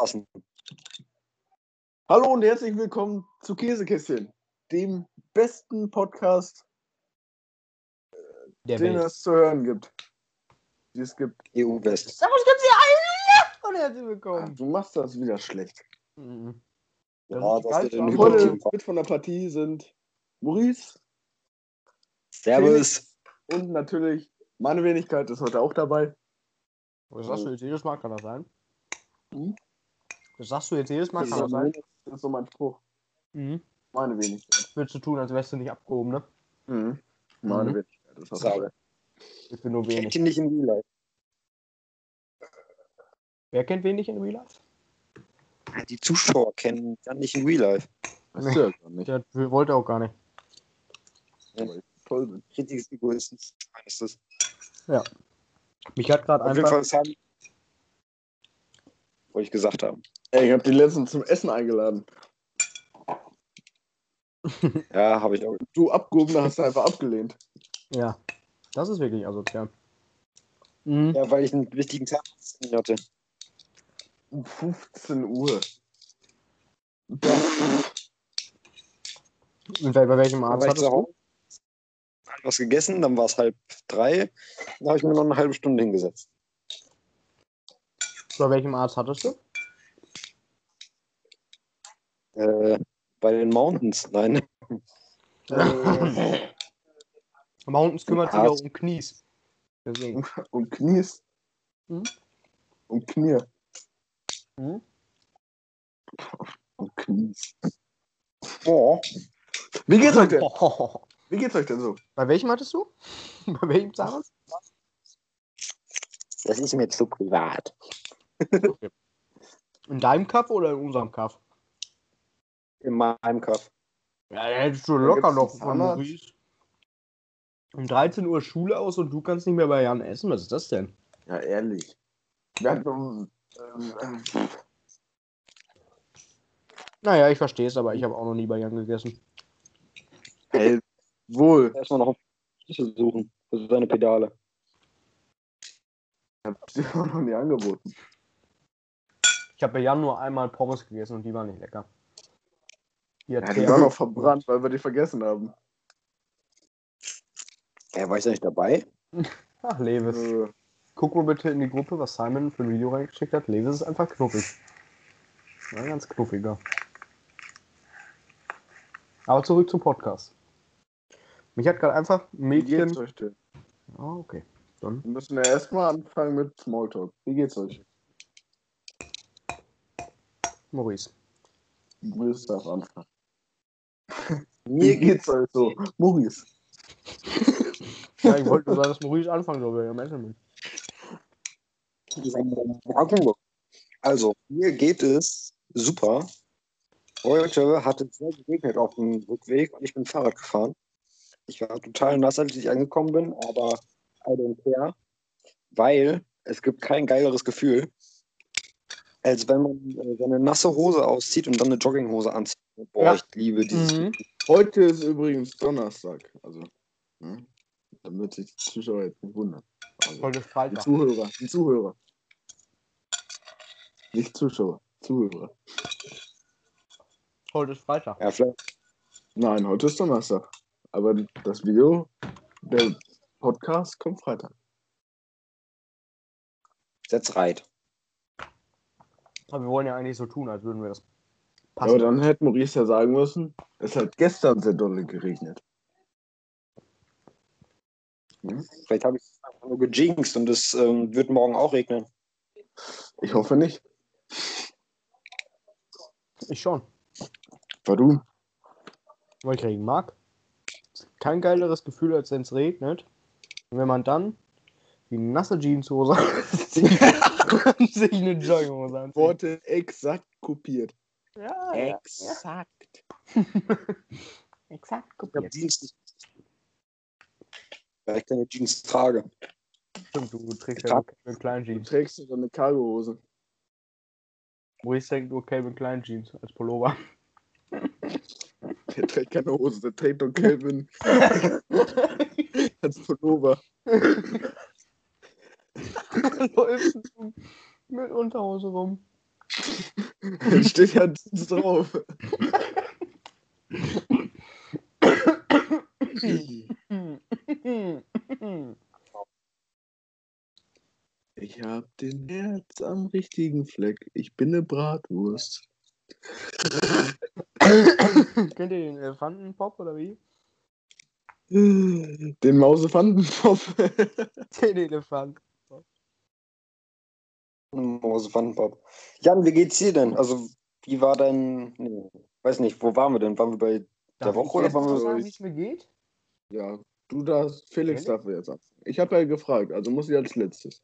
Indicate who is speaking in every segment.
Speaker 1: passen.
Speaker 2: Hallo und herzlich willkommen zu Käsekästchen, dem besten Podcast,
Speaker 3: Der
Speaker 2: den
Speaker 3: Welt.
Speaker 2: es zu hören gibt. Die es gibt.
Speaker 1: EU-West.
Speaker 3: Servus, gibt's hier alle? Und herzlich
Speaker 2: Ah,
Speaker 3: willkommen.
Speaker 2: Du machst das wieder schlecht.
Speaker 3: Mhm.
Speaker 1: Ja,
Speaker 3: ist
Speaker 1: das
Speaker 3: geil,
Speaker 1: wird in
Speaker 3: aber-
Speaker 2: Heute mit von der Partie sind Maurice
Speaker 1: Servus.
Speaker 2: und natürlich meine Wenigkeit ist heute auch dabei.
Speaker 3: Was sagst du jetzt jedes Mal? Kann das sein? Was sagst du jetzt jedes Mal?
Speaker 2: Das
Speaker 3: Kann
Speaker 2: ist,
Speaker 3: das sein?
Speaker 2: das ist so mein Spruch.
Speaker 3: Mhm.
Speaker 2: Meine Wenigkeit.
Speaker 3: Willst du tun, als wärst du nicht abgehoben, ne?
Speaker 2: Mhm. Meine
Speaker 3: Mhm.
Speaker 2: Wenigkeit. Das hast
Speaker 1: Sauber.
Speaker 2: du.
Speaker 3: Ich bin nur wenig.
Speaker 1: ihn nicht in Real Life.
Speaker 3: Wer kennt wenig in Real Life?
Speaker 1: Ja, Die Zuschauer kennen dann nicht in Real Life.
Speaker 2: Ja gar nicht.
Speaker 3: Der wollte auch gar nicht.
Speaker 2: ich toll.
Speaker 1: Richtiges Egoismus ist das.
Speaker 3: Mich hat gerade
Speaker 1: Auf jeden
Speaker 3: einfach.
Speaker 1: Fall das haben. Wollte ich gesagt haben.
Speaker 2: Ey, ich hab die letzten zum Essen eingeladen.
Speaker 1: Ja, habe ich auch.
Speaker 2: Du abgehobener hast du einfach abgelehnt.
Speaker 3: Ja, das ist wirklich asozial. Mhm.
Speaker 1: Ja, weil ich einen wichtigen Tag hatte.
Speaker 2: Um 15 Uhr.
Speaker 3: Und bei welchem Arzt
Speaker 1: war ich
Speaker 3: hattest du?
Speaker 1: Was gegessen, dann war es halb drei. Dann habe ich mir noch eine halbe Stunde hingesetzt.
Speaker 3: Bei welchem Arzt hattest du?
Speaker 1: Äh, bei den Mountains, nein.
Speaker 3: Äh, Mountains kümmert sich auch um Knies. Deswegen.
Speaker 2: Und Knies.
Speaker 3: Mhm.
Speaker 2: Und Knie.
Speaker 3: Mhm.
Speaker 2: Und Knies.
Speaker 1: Oh,
Speaker 2: Wie geht's euch denn?
Speaker 3: Oh.
Speaker 2: Wie geht's euch denn so?
Speaker 3: Bei welchem hattest du? Bei welchem Zahnarzt?
Speaker 1: das ist mir zu privat.
Speaker 3: In deinem Kaff oder in unserem Kaff?
Speaker 1: In meinem Kaff.
Speaker 3: Ja, da hättest du locker noch von. Maurice. Um 13 Uhr Schule aus und du kannst nicht mehr bei Jan essen. Was ist das denn?
Speaker 2: Ja, ehrlich. Um, ähm, ähm,
Speaker 3: Naja, ich verstehe es, aber ich habe auch noch nie bei Jan gegessen.
Speaker 2: ey, wohl.
Speaker 1: Erstmal noch einen Schlüssel suchen für seine Pedale.
Speaker 2: Ich hab sie auch noch nie angeboten.
Speaker 3: Ich habe bei Jan nur einmal Pommes gegessen und die waren nicht lecker. Die hat
Speaker 2: Ja, die noch verbrannt, weil wir die vergessen haben.
Speaker 1: Ja, war ich da nicht dabei?
Speaker 3: Ach, Levis.
Speaker 2: Äh,
Speaker 3: Guck mal bitte in die Gruppe, was Simon für ein Video reingeschickt hat. Levis ist einfach knuffig. Ja, ganz knuffiger. Aber zurück zum Podcast. Mich hat gerade einfach ein
Speaker 2: wie geht's
Speaker 3: Mädchen.
Speaker 2: euch denn?
Speaker 3: Ah, okay. Dann.
Speaker 2: Wir müssen ja erstmal anfangen mit Smalltalk. Wie geht's euch?
Speaker 3: Maurice.
Speaker 2: Maurice darf anfangen.
Speaker 1: Mir
Speaker 2: geht's euch so? Maurice.
Speaker 3: Ja, ich wollte nur sagen, dass Maurice anfangen soll, weil am Ende bin.
Speaker 1: Also, mir geht es super. Heute hat es sehr geregnet auf dem Rückweg und ich bin Fahrrad gefahren. Ich war total nass, als ich angekommen bin, aber I don't care, weil es gibt kein geileres Gefühl, als wenn man äh, seine nasse Hose auszieht und dann eine Jogginghose anzieht. Boah,
Speaker 3: Ja.
Speaker 1: ich liebe dieses
Speaker 3: Mhm.
Speaker 2: Heute ist übrigens Donnerstag. Also, hm? damit sich die Zuschauer jetzt nicht wundern. Also,
Speaker 3: Heute ist
Speaker 2: die
Speaker 3: Freitag.
Speaker 2: Zuhörer, die Zuhörer. Nicht Zuschauer, Zuhörer.
Speaker 3: Heute ist Freitag.
Speaker 1: Ja, vielleicht.
Speaker 2: Nein, heute ist Donnerstag. Aber das Video, der Podcast kommt Freitag.
Speaker 1: That's right.
Speaker 3: Aber wir wollen ja eigentlich so tun, als würden wir das
Speaker 2: Aber
Speaker 3: passen.
Speaker 2: dann hätte Maurice ja sagen müssen, es hat gestern sehr dolle geregnet. Hm?
Speaker 1: Vielleicht habe ich es einfach nur gejinxt und es ähm, wird morgen auch regnen.
Speaker 2: Ich hoffe nicht.
Speaker 3: Ich schon.
Speaker 2: Warum?
Speaker 3: Weil ich Regen mag. Kein geileres Gefühl, als wenn es regnet. Und wenn man dann die nasse Jeanshose anzieht und sich eine Jogginghose anzieht.
Speaker 2: Worte exakt kopiert.
Speaker 3: Ja,
Speaker 2: Exakt.
Speaker 3: Exakt
Speaker 1: Ich habe
Speaker 3: kopiert.
Speaker 1: Jeans nicht. Weil ich keine Jeans trage.
Speaker 3: Stimmt, du trägst ja nur Calvin Klein
Speaker 2: Du
Speaker 3: Jeans.
Speaker 2: trägst so eine Cargohose.
Speaker 3: Maurice trägt nur Calvin Klein Jeans als Pullover.
Speaker 2: Der trägt keine Hose, der trägt doch Calvin als Pullover.
Speaker 3: Läuft mit Unterhose rum.
Speaker 2: Steht ja drauf. Ich hab den Herz am richtigen Fleck. Ich bin eine Bratwurst.
Speaker 3: Kennt ihr den Elefantenpop oder wie?
Speaker 2: Den Mausefantenpop.
Speaker 3: Den Elefant.
Speaker 1: Mausefantenpop. Jan, wie geht's dir denn? Also, wie war dein. Nee, weiß nicht, wo waren wir denn? Waren wir bei der Woche oder waren wir
Speaker 3: sagen,
Speaker 2: bei-
Speaker 3: wie es mir geht?
Speaker 2: Ja, du darfst, Felix
Speaker 3: Ehrlich?
Speaker 2: darf jetzt anfangen. Ich habe ja gefragt, also muss ich als letztes.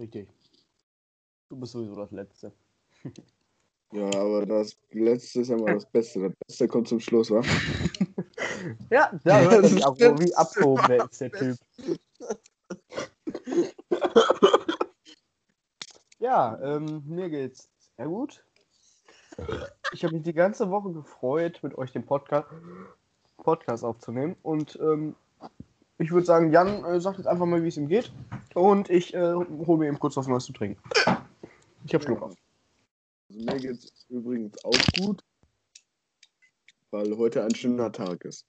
Speaker 3: Richtig. Du bist sowieso das Letzte.
Speaker 2: Ja, aber das letzte ist immer das Beste. Das Beste kommt zum Schluss, wa?
Speaker 3: Ja, da hört
Speaker 2: Das
Speaker 3: sich
Speaker 2: ist
Speaker 3: ab,
Speaker 2: das
Speaker 3: wie abgehoben ist, der Typ. Ja, ähm, mir geht's sehr gut. Ich habe mich die ganze Woche gefreut, mit euch den Podcast, Podcast aufzunehmen. Und ähm, ich würde sagen, Jan äh, sagt jetzt einfach mal, wie es ihm geht. Und ich äh, hole mir eben kurz was Neues zu trinken. Ich habe Schluck auf.
Speaker 2: Also mir geht's übrigens auch gut, weil heute ein schöner Tag ist.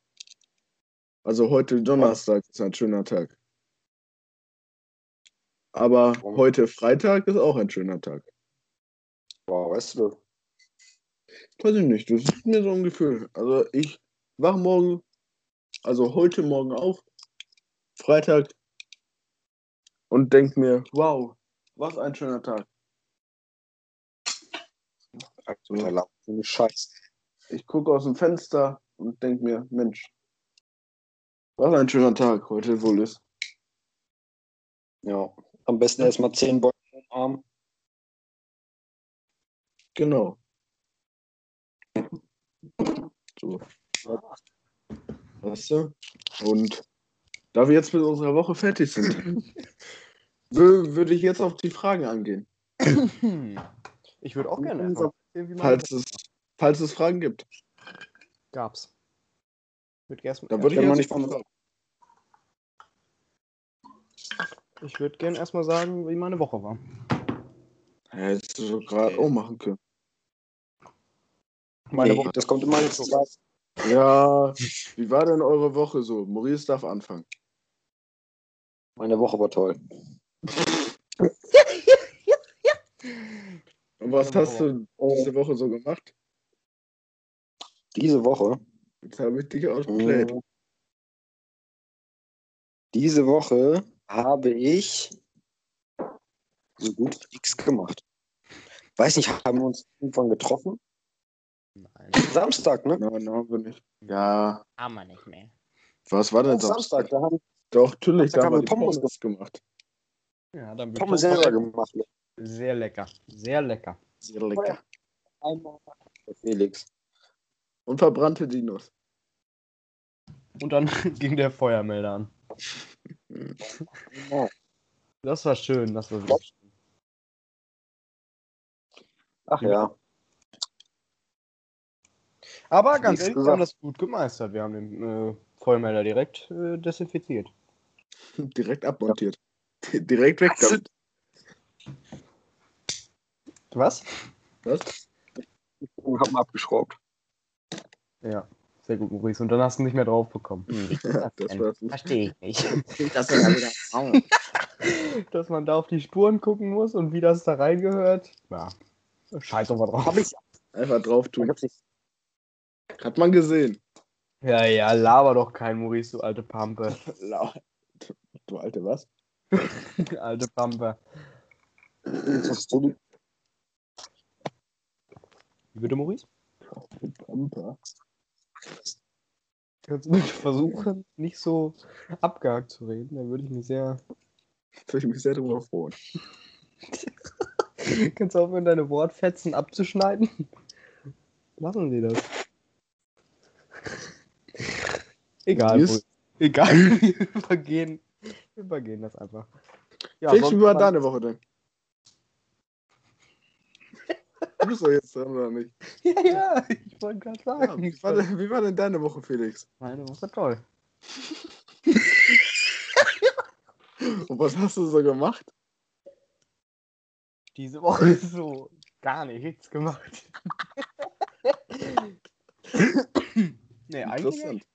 Speaker 2: Also heute Donnerstag ist ein schöner Tag. Aber
Speaker 1: Warum?
Speaker 2: heute Freitag ist auch ein schöner Tag.
Speaker 1: Wow, weißt du?
Speaker 2: Weiß ich nicht, das ist mir so ein Gefühl. Also ich wach morgen, also heute Morgen auf, Freitag, und denk mir, wow, was ein schöner Tag.
Speaker 1: Aktueller. So eine Scheiße.
Speaker 2: Ich gucke aus dem Fenster und denk mir, Mensch, was ein schöner Tag heute wohl ist.
Speaker 1: Ja. Am besten erstmal 10 Bäume umarmen.
Speaker 2: Genau. So. Weißt du? Und da wir jetzt mit unserer Woche fertig sind, wür- würde ich jetzt auf die Fragen angehen.
Speaker 3: Ich würde auch gerne erzählen,
Speaker 2: Falls es, falls es Fragen gibt.
Speaker 3: gab's. Würd erst,
Speaker 2: Da würde ich
Speaker 1: noch
Speaker 2: jetzt
Speaker 1: nicht von-
Speaker 3: ich würde gerne erstmal sagen, wie meine Woche war.
Speaker 2: Ja, Hättest du so gerade auch machen können.
Speaker 3: Meine
Speaker 1: nee,
Speaker 3: Woche.
Speaker 1: das kommt immer als zweites.
Speaker 2: Ja, wie war denn eure Woche so? Maurice darf anfangen.
Speaker 1: Meine Woche war toll.
Speaker 2: Und was hast du diese Woche so gemacht?
Speaker 1: Diese Woche.
Speaker 2: Jetzt habe ich dich ausgeplayt.
Speaker 1: mh, Diese Woche habe ich so gut wie nichts gemacht. Weiß nicht, haben wir uns irgendwann getroffen?
Speaker 3: Nein,
Speaker 1: Samstag, ne?
Speaker 2: Nein, haben wir nicht. Ja,
Speaker 3: haben wir nicht mehr.
Speaker 2: was war denn
Speaker 1: Samstag,
Speaker 2: Samstag?
Speaker 1: da haben
Speaker 2: Doch, natürlich,
Speaker 1: Samstag
Speaker 2: da
Speaker 1: haben
Speaker 2: wir
Speaker 1: Pommes
Speaker 2: Pommes gemacht.
Speaker 3: Ja, dann
Speaker 1: Pommes selber gemacht.
Speaker 3: Sehr lecker. Sehr lecker.
Speaker 2: Sehr lecker.
Speaker 1: Einmal Felix.
Speaker 2: Und verbrannte Dinos.
Speaker 3: Und dann ging der Feuermelder an.
Speaker 1: Ja.
Speaker 3: Das war schön, das war wirklich schön.
Speaker 1: Ach ja.
Speaker 3: Aber ganz ehrlich, wir haben das gut gemeistert. Wir haben den äh, Feuermelder direkt äh, desinfiziert.
Speaker 2: Direkt abmontiert. Direkt weg damit.
Speaker 3: Was?
Speaker 2: Was?
Speaker 1: Ich habe abgeschraubt.
Speaker 3: Ja, sehr gut, Maurice. Und dann hast du nicht mehr drauf bekommen.
Speaker 2: Ja, das
Speaker 3: Verstehe ich nicht.
Speaker 2: das war wieder
Speaker 3: Dass man da auf die Spuren gucken muss und wie das da reingehört. Ja, scheiß doch mal drauf.
Speaker 1: Hab ich.
Speaker 2: Einfach drauf tun. Hat man gesehen.
Speaker 3: Ja, ja, laber doch kein Maurice, du alte Pampe.
Speaker 2: Du alte was?
Speaker 3: alte Pampe.
Speaker 1: Was hast du?
Speaker 3: Wie bitte, Maurice?
Speaker 2: Pampa.
Speaker 3: Kannst du versuchen, nicht so abgehakt zu reden? Dann würde ich mich sehr.
Speaker 2: Würde ich mich sehr drüber freuen.
Speaker 3: Kannst du aufhören, deine Wortfetzen abzuschneiden? Lassen Sie das. Egal, Maurice. Egal, wir übergehen, wir übergehen das einfach. Ja,
Speaker 2: Felix, wie war- deine Woche denn? Du bist doch jetzt dran, oder nicht?
Speaker 3: Ja, ja, ich wollte gerade
Speaker 2: Ja,
Speaker 3: sagen.
Speaker 2: wie, war denn, wie war denn deine Woche, Felix?
Speaker 3: Meine Woche toll.
Speaker 2: Und was hast du so gemacht?
Speaker 3: Diese Woche ist so gar nichts gemacht. nee, eigentlich
Speaker 2: Interessant.
Speaker 3: nicht.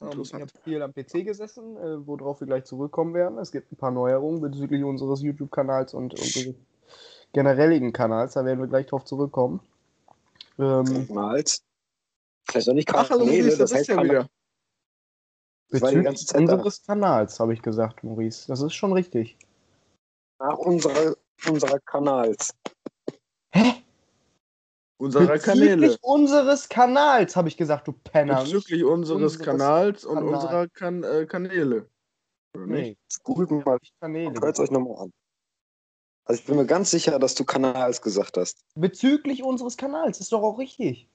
Speaker 3: Ähm, ich habe viel am PC gesessen, äh, worauf wir gleich zurückkommen werden. Es gibt ein paar Neuerungen bezüglich unseres YouTube-Kanals und unseres generellen Kanals. Da werden wir gleich drauf zurückkommen. Ähm,
Speaker 1: Kanals. Vielleicht noch nicht
Speaker 2: Ach, hallo,
Speaker 1: Kanäle,
Speaker 2: Maurice,
Speaker 1: das
Speaker 2: das ist
Speaker 1: heißt
Speaker 2: ja wieder.
Speaker 1: Das war die
Speaker 3: bezüglich
Speaker 1: ganze Zeit da.
Speaker 3: unseres Kanals, habe ich gesagt, Maurice. Das ist schon richtig.
Speaker 1: Nach unserer, unserer Kanals.
Speaker 3: Hä?
Speaker 2: Unserer
Speaker 3: Bezüglich
Speaker 2: Kanäle.
Speaker 3: unseres Kanals, habe ich gesagt, du Penner.
Speaker 2: Bezüglich unseres,
Speaker 3: unseres
Speaker 2: Kanals und
Speaker 3: Kanal.
Speaker 2: unserer kan äh, Kanäle. Oder nicht?
Speaker 3: Nee,
Speaker 1: Googelt mal,
Speaker 3: Kanäle.
Speaker 1: hört es euch nochmal an. Also ich bin mir ganz sicher, dass du Kanals gesagt hast.
Speaker 3: Bezüglich unseres Kanals, ist doch auch richtig.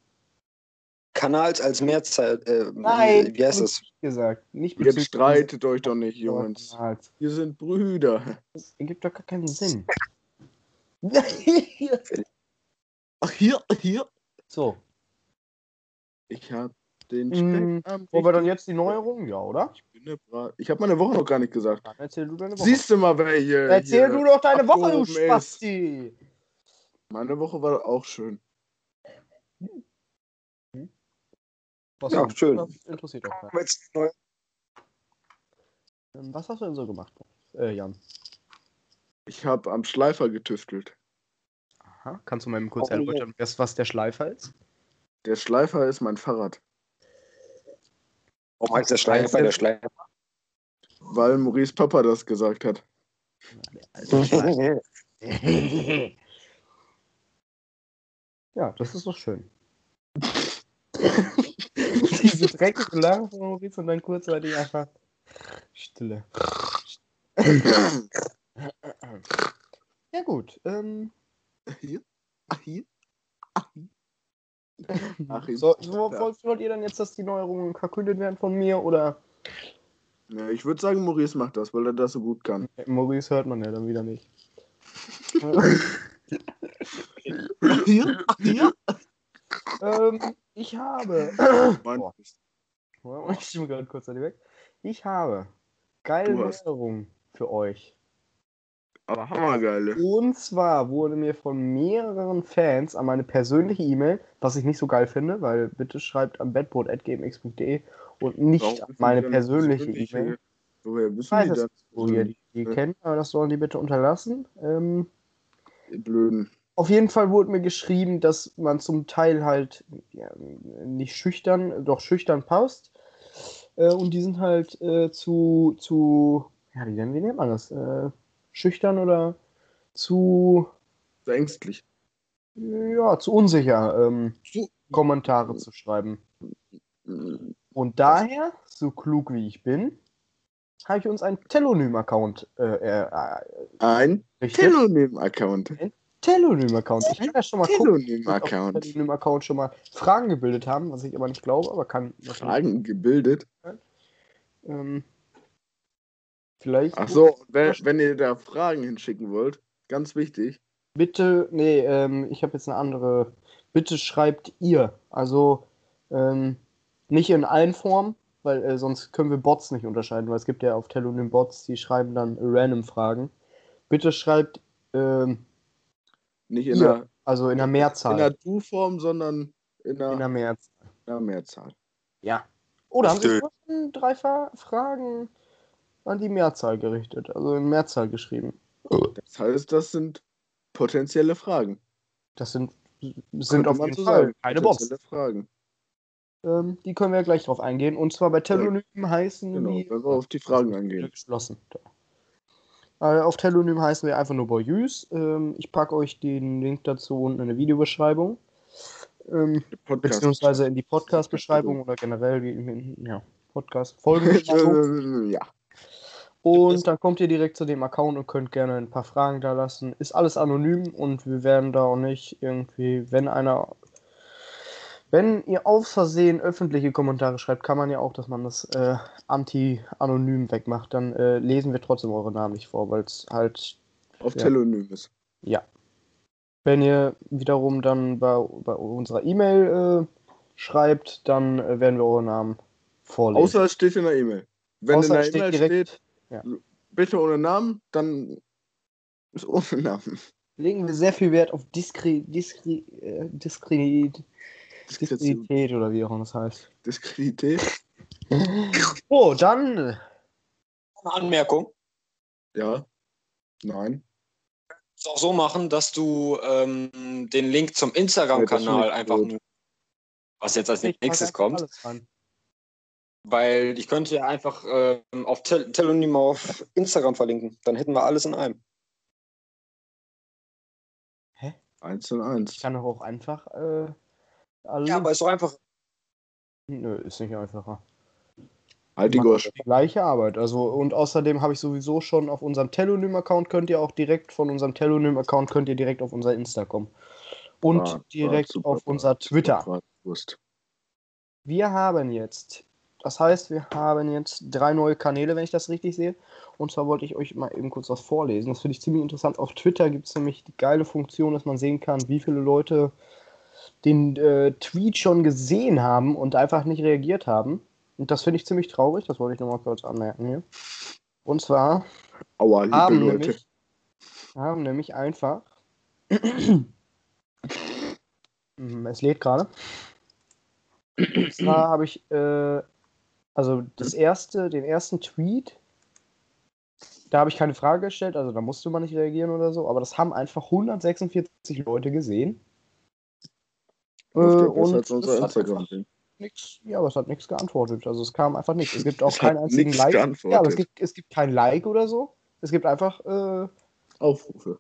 Speaker 1: Kanals als Mehrzahl, äh,
Speaker 3: Nein,
Speaker 1: wie heißt das?
Speaker 3: gesagt. Nicht
Speaker 2: Jetzt streitet euch doch nicht, Jungs.
Speaker 3: Kanals.
Speaker 2: Wir sind Brüder.
Speaker 3: Das ergibt doch gar keinen Sinn.
Speaker 2: Ach, hier, hier.
Speaker 3: so,
Speaker 2: Ich hab den
Speaker 3: Mm, wollen wir dann jetzt die Neuerung? Ja, oder?
Speaker 2: Ich bin ne Bra- Ich habe meine Woche noch gar nicht gesagt.
Speaker 3: Dann erzähl du deine Woche.
Speaker 2: Siehst du mal, wer hier.
Speaker 3: Erzähl
Speaker 2: hier
Speaker 3: du doch deine Woche, du
Speaker 2: ist.
Speaker 3: Spasti.
Speaker 2: Meine Woche war auch schön.
Speaker 3: Was
Speaker 1: Ja,
Speaker 3: sonst?
Speaker 1: schön.
Speaker 3: Das interessiert auch
Speaker 1: neu-
Speaker 3: Ähm, Was hast du denn so gemacht, äh, Jan?
Speaker 2: Ich habe am Schleifer getüftelt.
Speaker 3: Aha. Kannst du mal eben kurz
Speaker 1: Oh.
Speaker 3: erläutern, was der Schleifer ist?
Speaker 2: Der Schleifer ist mein Fahrrad.
Speaker 1: Warum heißt der Schleifer der Schleifer?
Speaker 2: Weil Maurice Papa das gesagt hat.
Speaker 3: ja, das ist doch schön. Diese dreckige Lache von Maurice und dann kurzzeitig einfach Stille. Ja gut, ähm,
Speaker 2: Hier? Ach, hier? Ach, hier?
Speaker 3: So, wollt, wollt ihr dann jetzt, dass die Neuerungen verkündet werden von mir oder
Speaker 2: Ja, ich würde sagen, Maurice macht das, weil er das so gut kann.
Speaker 3: Maurice hört man ja dann wieder nicht.
Speaker 2: Hier? Hier?
Speaker 3: ähm, ich habe.
Speaker 2: Mann,
Speaker 3: Boah. Ich stimme gerade kurz an die weg. Ich habe geile Neuerungen für euch.
Speaker 2: Aber hammergeile.
Speaker 3: Und zwar wurde mir von mehreren Fans an meine persönliche E-Mail, was ich nicht so geil finde, weil bitte schreibt am bedboard.gmx.de und nicht an meine persönliche E-Mail.
Speaker 2: Woher wissen
Speaker 3: Weiß
Speaker 2: die das?
Speaker 3: Wo ihr die, die
Speaker 2: Ja.
Speaker 3: kennt, aber das sollen die bitte unterlassen. Ähm,
Speaker 2: Die Blöden.
Speaker 3: Auf jeden Fall wurde mir geschrieben, dass man zum Teil halt ja, nicht schüchtern, doch schüchtern passt. Äh, und die sind halt äh, zu, zu, ja, wie, denn, wie nennt man das? Äh, schüchtern oder zu,
Speaker 2: ängstlich.
Speaker 3: ja, zu unsicher, ähm,
Speaker 2: Zu-
Speaker 3: Kommentare zu schreiben. Und daher, so klug wie ich bin, habe ich uns einen Telonym-Account äh, äh,
Speaker 2: Ein
Speaker 3: errichtet.
Speaker 2: Telonym-Account.
Speaker 3: Telonym-Account. Ich kann ja schon mal
Speaker 2: Telonym-Account.
Speaker 3: wir auf dem Account schon mal Fragen gebildet haben, was ich aber nicht glaube, aber kann
Speaker 2: Fragen gebildet.
Speaker 3: ähm, vielleicht
Speaker 2: Ach so, wenn, wenn ihr da Fragen hinschicken wollt, ganz wichtig.
Speaker 3: bitte, nee, ähm, ich habe jetzt eine andere. Bitte schreibt ihr, also ähm, nicht in allen Formen, weil äh, sonst können wir Bots nicht unterscheiden, weil es gibt ja auf Telonym Bots, die schreiben dann random Fragen. Bitte schreibt ähm,
Speaker 2: Nicht in
Speaker 3: Ja,
Speaker 2: der,
Speaker 3: also in der
Speaker 2: in
Speaker 3: Mehrzahl.
Speaker 2: der Du-Form, sondern in der,
Speaker 3: in der Mehrzahl.
Speaker 2: in der Mehrzahl.
Speaker 3: Ja. Oder haben Sie
Speaker 1: Stimmt.
Speaker 3: schon drei Fra Fragen an die Mehrzahl gerichtet, also in Mehrzahl geschrieben?
Speaker 2: Das heißt, das sind potenzielle Fragen.
Speaker 3: Das sind, sind auf jeden Fall keine.
Speaker 2: Potenzielle Fragen.
Speaker 3: Ähm, die können wir gleich drauf eingehen. Und zwar bei Telonym heißen
Speaker 2: Genau,
Speaker 3: die.
Speaker 2: wenn wir auf die Fragen angehen.
Speaker 3: Geschlossen. Äh, auf Telonym heißen wir einfach nur Boyus. Ähm, ich packe euch den Link dazu unten in der Videobeschreibung. Ähm, beziehungsweise in die Podcast-Beschreibung oder generell die ja, Podcast-Folgenbeschreibung.
Speaker 2: ja.
Speaker 3: Und dann kommt ihr direkt zu dem Account und könnt gerne ein paar Fragen da lassen. Ist alles anonym und wir werden da auch nicht irgendwie, wenn einer, wenn ihr aus Versehen öffentliche Kommentare schreibt, kann man ja auch, dass man das äh, anti-anonym wegmacht. Dann äh, lesen wir trotzdem eure Namen nicht vor, weil es halt,
Speaker 2: Auf
Speaker 3: Ja.
Speaker 2: Telonym ist.
Speaker 3: ja. Wenn ihr wiederum dann bei, bei unserer E-Mail äh, schreibt, dann äh, werden wir eure Namen vorlesen.
Speaker 2: Außer es steht in der E-Mail. Wenn
Speaker 3: Außer
Speaker 2: in
Speaker 3: es
Speaker 2: der E-Mail
Speaker 3: direkt-
Speaker 2: steht,
Speaker 3: ja.
Speaker 2: bitte ohne Namen, dann ist ohne Namen.
Speaker 3: legen wir sehr viel Wert auf Diskri Diskri äh, Diskri
Speaker 2: Diskretion.
Speaker 3: Diskredität oder wie auch immer das heißt.
Speaker 2: Diskredität?
Speaker 3: Oh, dann
Speaker 1: Eine Anmerkung.
Speaker 2: Ja. Nein.
Speaker 1: Es auch so machen, dass du ähm, den Link zum Instagram-Kanal einfach nur, was jetzt als nächstes kommt. Weil ich könnte ja einfach ähm, auf Tel Telonym auf Instagram verlinken. Dann hätten wir alles in einem.
Speaker 2: Eins und
Speaker 3: Ich
Speaker 2: eins.
Speaker 3: kann doch auch einfach äh, alle.
Speaker 1: Ja, aber ist doch einfach.
Speaker 3: Nö, ist nicht einfacher.
Speaker 2: Halt die Gosch.
Speaker 3: die gleiche Arbeit. Also, und außerdem habe ich sowieso schon auf unserem Telonym-Account könnt ihr auch direkt von unserem Telonym-Account könnt ihr direkt auf unser Insta kommen. Und
Speaker 2: Ah,
Speaker 3: direkt
Speaker 2: ah, super,
Speaker 3: auf
Speaker 2: super,
Speaker 3: unser Twitter.
Speaker 2: Bratwurst.
Speaker 3: Wir haben jetzt, das heißt, wir haben jetzt drei neue Kanäle, wenn ich das richtig sehe. Und zwar wollte ich euch mal eben kurz was vorlesen. Das finde ich ziemlich interessant. Auf Twitter gibt es nämlich die geile Funktion, dass man sehen kann, wie viele Leute den äh, Tweet schon gesehen haben und einfach nicht reagiert haben. Und das finde ich ziemlich traurig. Das wollte ich nochmal kurz anmerken hier. Und zwar
Speaker 2: Aua, liebe
Speaker 3: haben
Speaker 2: Leute.
Speaker 3: nämlich, haben nämlich einfach. Mhm, es lädt gerade. Und zwar habe ich, äh, also das erste, den ersten Tweet, da habe ich keine Frage gestellt, also da musste man nicht reagieren oder so, aber das haben einfach 146 Leute gesehen. Äh, und
Speaker 1: das hat
Speaker 2: Instagram sehen.
Speaker 3: nix, ja, aber es hat nichts geantwortet. Also es kam einfach nichts. Es gibt auch
Speaker 2: Es
Speaker 3: keinen
Speaker 2: hat
Speaker 3: einzigen Like.
Speaker 2: geantwortet.
Speaker 3: Ja, aber es gibt, es gibt kein Like oder so. Es gibt einfach äh,
Speaker 2: Aufrufe.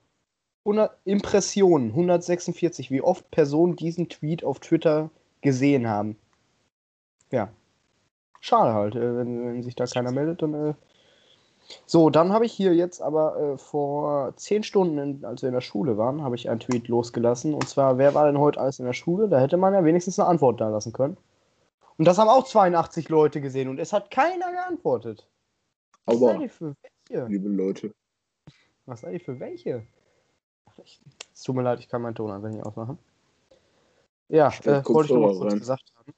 Speaker 3: 100 Impressionen, 146, wie oft Personen diesen Tweet auf Twitter gesehen haben. Ja. Schade halt, äh, wenn, wenn sich da keiner meldet, dann. Äh... So, dann habe ich hier jetzt aber äh, vor 10 Stunden, in, als wir in der Schule waren, habe ich einen Tweet losgelassen. Und zwar, wer war denn heute alles in der Schule? Da hätte man ja wenigstens eine Antwort da lassen können. Und das haben auch 82 Leute gesehen und es hat keiner geantwortet. Was
Speaker 2: Aber,
Speaker 3: seid ihr für welche?
Speaker 2: liebe Leute,
Speaker 3: Was seid ihr für welche? Ich, es tut mir leid, ich kann meinen Ton einfach nicht ausmachen. Ja, äh, wollte ich noch mal
Speaker 2: Kopfhörer
Speaker 3: kurz
Speaker 2: rein.
Speaker 3: gesagt haben.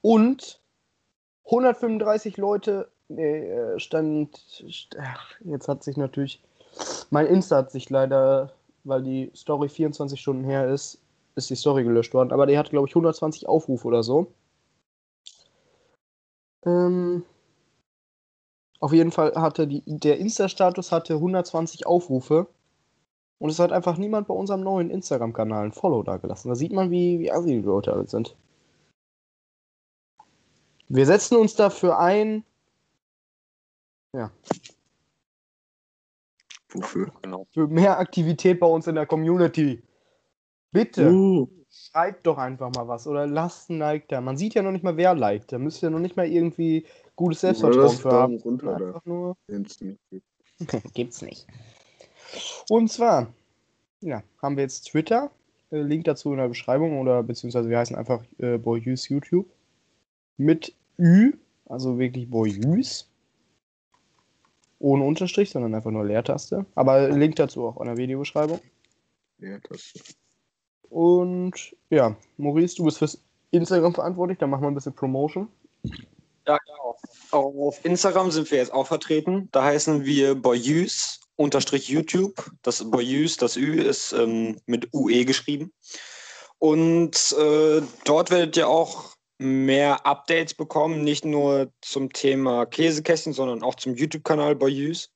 Speaker 3: Und 135 Leute nee, äh, stand. st- Ach, jetzt hat sich natürlich. Mein Insta hat sich leider, weil die Story 24 Stunden her ist, ist die Story gelöscht worden. Aber die hat, glaube ich, 120 Aufrufe oder so. Ähm, auf jeden Fall hatte die, der Insta-Status hatte 120 Aufrufe. Und es hat einfach niemand bei unserem neuen Instagram-Kanal ein Follow da gelassen. Da sieht man, wie, wie assi die Leute alle sind. Wir setzen uns dafür ein.
Speaker 2: wofür?
Speaker 1: Genau.
Speaker 3: Für mehr Aktivität bei uns in der Community. Bitte,
Speaker 2: Uh,
Speaker 3: schreibt doch einfach mal was oder lasst ein Like da. Man sieht ja noch nicht mal, wer liked. Da müsst ihr noch nicht mal irgendwie gutes Selbstvertrauen für haben.
Speaker 2: Runter da.
Speaker 3: Einfach nur. Gibt's nicht. Und zwar, ja, haben wir jetzt Twitter. Äh, Link dazu in der Beschreibung oder beziehungsweise wir heißen einfach äh, Boyus YouTube. Mit Ü, also wirklich Boyus. Ohne Unterstrich, sondern einfach nur Leertaste. Aber Link dazu auch in der Videobeschreibung.
Speaker 2: Das
Speaker 3: Und ja, Maurice, du bist fürs Instagram verantwortlich, dann machen wir ein bisschen Promotion.
Speaker 1: Ja, genau. Auch auf Instagram sind wir jetzt auch vertreten. Da heißen wir Boyus unterstrich YouTube. Das Boyus, das Ü ist ähm, mit UE geschrieben. Und äh, dort werdet ihr auch mehr Updates bekommen, nicht nur zum Thema Käsekästchen, sondern auch zum YouTube-Kanal Boyus.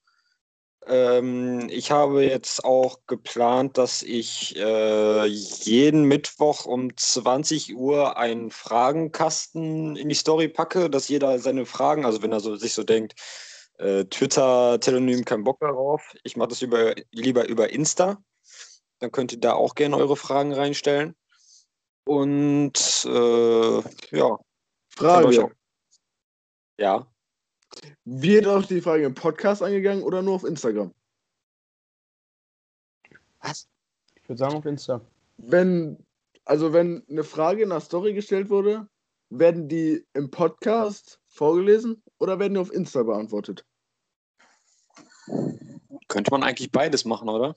Speaker 1: Ähm, ich habe jetzt auch geplant, dass ich äh, jeden Mittwoch um 20 Uhr einen Fragenkasten in die Story packe, dass jeder seine Fragen, also wenn er so, sich so denkt, äh, Twitter, Telonym, kein Bock darauf, ich mache das über, lieber über Insta, dann könnt ihr da auch gerne eure Fragen reinstellen. Und äh, ja,
Speaker 2: Frage.
Speaker 1: ja,
Speaker 2: Wird auch die Frage im Podcast eingegangen oder nur auf Instagram?
Speaker 3: Ich würde sagen auf Insta.
Speaker 2: Wenn, also wenn eine Frage in der Story gestellt wurde, werden die im Podcast vorgelesen oder werden die auf Insta beantwortet?
Speaker 1: könnte man eigentlich beides machen, oder?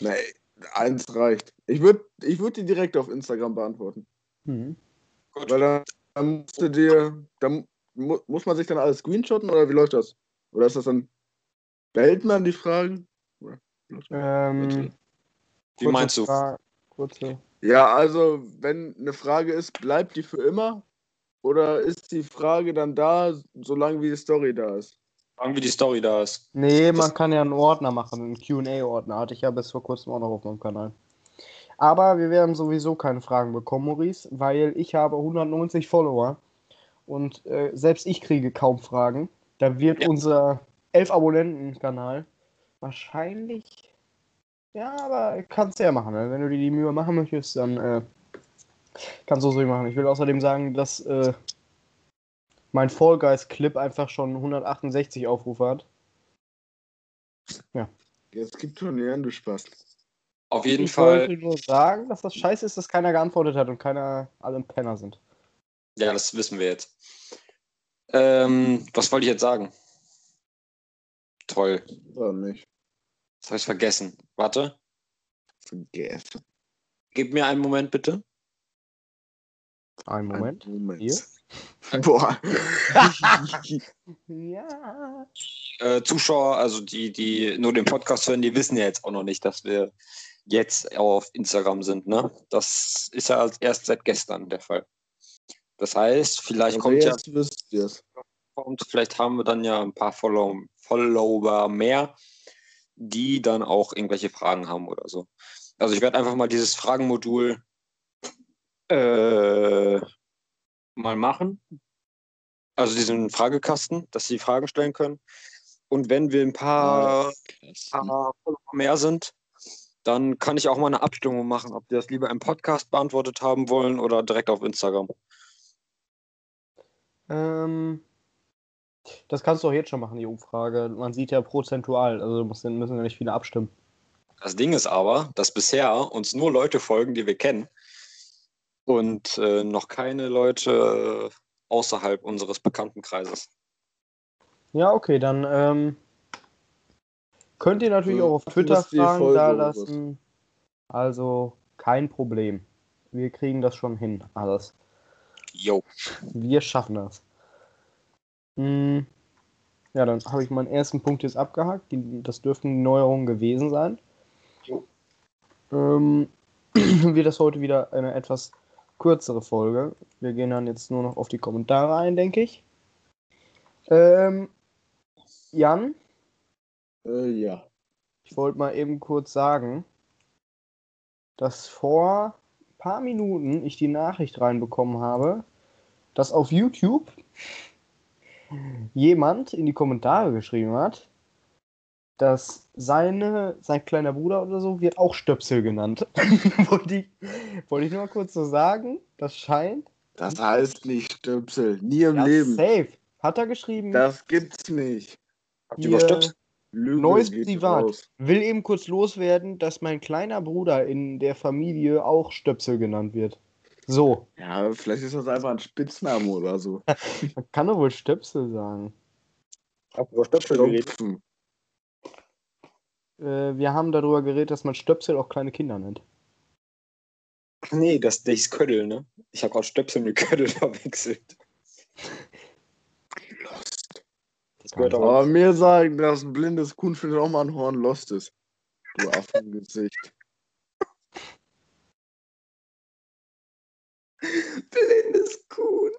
Speaker 2: Nee, eins reicht. Ich würde ich würd die direkt auf Instagram beantworten.
Speaker 3: Mhm.
Speaker 1: Gut.
Speaker 2: Weil dann, dann musst du dir, dann mu muss man sich dann alles screenshotten oder wie läuft das? Oder ist das dann, behält man die Fragen?
Speaker 3: Ähm,
Speaker 1: Wie meinst du?
Speaker 3: Kurze.
Speaker 2: Ja, also wenn eine Frage ist, bleibt die für immer? Oder ist die Frage dann da, solange wie die Story da ist?
Speaker 1: Fragen, wie die Story da ist.
Speaker 3: Nee,
Speaker 1: Das-
Speaker 3: man kann ja einen Ordner machen, einen QA-Ordner. Hatte ich ja bis vor kurzem auch noch auf meinem Kanal. Aber wir werden sowieso keine Fragen bekommen, Maurice, weil ich habe 190 Follower und äh, selbst ich kriege kaum Fragen. Da wird
Speaker 1: Ja.
Speaker 3: unser 11 Abonnenten-Kanal wahrscheinlich. Ja, aber kannst du ja machen. Ne? Wenn du dir die Mühe machen möchtest, dann äh, kannst du so machen. Ich will außerdem sagen, dass äh, mein Fall Guys Clip einfach schon 168 Aufrufe hat.
Speaker 2: Jetzt gibt schon die Hände Spaß.
Speaker 1: Auf jeden
Speaker 3: ich
Speaker 1: Fall.
Speaker 3: wollte nur sagen, dass das scheiße ist, dass keiner geantwortet hat und keiner alle ein Penner sind.
Speaker 1: Ja, das wissen wir jetzt. Ähm, was wollte ich jetzt sagen? Toll.
Speaker 2: Oder nicht?
Speaker 1: Das habe ich vergessen. Warte.
Speaker 2: Vergessen.
Speaker 1: Gib mir einen Moment bitte.
Speaker 3: Einen Moment.
Speaker 2: Einen Moment.
Speaker 3: Hier?
Speaker 2: Boah.
Speaker 3: Ja.
Speaker 1: Äh, Zuschauer, also die, die nur den Podcast hören, die wissen ja jetzt auch noch nicht, dass wir jetzt auf Instagram sind. Ne? Das ist ja erst seit gestern der Fall. Das heißt, vielleicht
Speaker 2: Aber
Speaker 1: kommt ja
Speaker 2: jetzt wisst ihr es.
Speaker 1: kommt, vielleicht haben wir dann ja ein paar Follow Follower mehr, die dann auch irgendwelche Fragen haben oder so. Also ich werde einfach mal dieses Fragenmodul äh, mal machen. Also diesen Fragekasten, dass sie Fragen stellen können. Und wenn wir ein paar, paar Follower mehr sind, dann kann ich auch mal eine Abstimmung machen, ob die das lieber im Podcast beantwortet haben wollen oder direkt auf Instagram.
Speaker 3: Ähm, das kannst du auch jetzt schon machen, die Umfrage. Man sieht ja prozentual, also müssen, müssen ja nicht viele abstimmen.
Speaker 1: Das Ding ist aber, dass bisher uns nur Leute folgen, die wir kennen und äh, noch keine Leute äh, außerhalb unseres Bekanntenkreises.
Speaker 3: Ja, okay, dann ähm, könnt ihr natürlich
Speaker 2: Ja,
Speaker 3: auch auf Twitter Fragen da lassen. Also kein Problem. Wir kriegen das schon hin, alles.
Speaker 1: Jo.
Speaker 3: Wir schaffen das. Hm, ja, dann habe ich meinen ersten Punkt jetzt abgehakt. Die, das dürften die Neuerungen gewesen sein.
Speaker 1: Jo.
Speaker 3: Ähm, wird das heute wieder eine etwas kürzere Folge. Wir gehen dann jetzt nur noch auf die Kommentare ein, denke ich. Ähm, Jan,
Speaker 2: Äh, ja.
Speaker 3: ich wollte mal eben kurz sagen, dass vor ein paar Minuten ich die Nachricht reinbekommen habe, dass auf YouTube jemand in die Kommentare geschrieben hat, dass seine, sein kleiner Bruder oder so wird auch Stöpsel genannt. wollte, ich, wollte ich nur mal kurz so sagen, das scheint.
Speaker 2: Das heißt nicht Stöpsel. Nie im
Speaker 3: Ja,
Speaker 2: Leben.
Speaker 3: safe. Hat er geschrieben.
Speaker 2: Das gibt's nicht.
Speaker 1: Habt ihr
Speaker 3: Hier-
Speaker 1: überstoppt?
Speaker 2: Lüge
Speaker 3: Neues Privat.
Speaker 2: raus.
Speaker 3: Will eben kurz loswerden, dass mein kleiner Bruder in der Familie auch Stöpsel genannt wird. So,
Speaker 2: Ja, vielleicht ist das einfach ein Spitzname oder so.
Speaker 3: man kann doch wohl Stöpsel sagen.
Speaker 1: Habt ihr über Stöpsel geredet?
Speaker 3: Äh, wir haben darüber geredet, dass man Stöpsel auch kleine Kinder nennt.
Speaker 1: Nee, das, das ist Ködel, ne? Ich habe gerade Stöpsel mit Ködel verwechselt.
Speaker 2: Lost.
Speaker 1: Das gehört aber.
Speaker 2: Aber mir sagen, dass ein blindes Kuhn findet auch mal ein Horn lost ist. Du Affengesicht.
Speaker 1: Blindes Kuhn.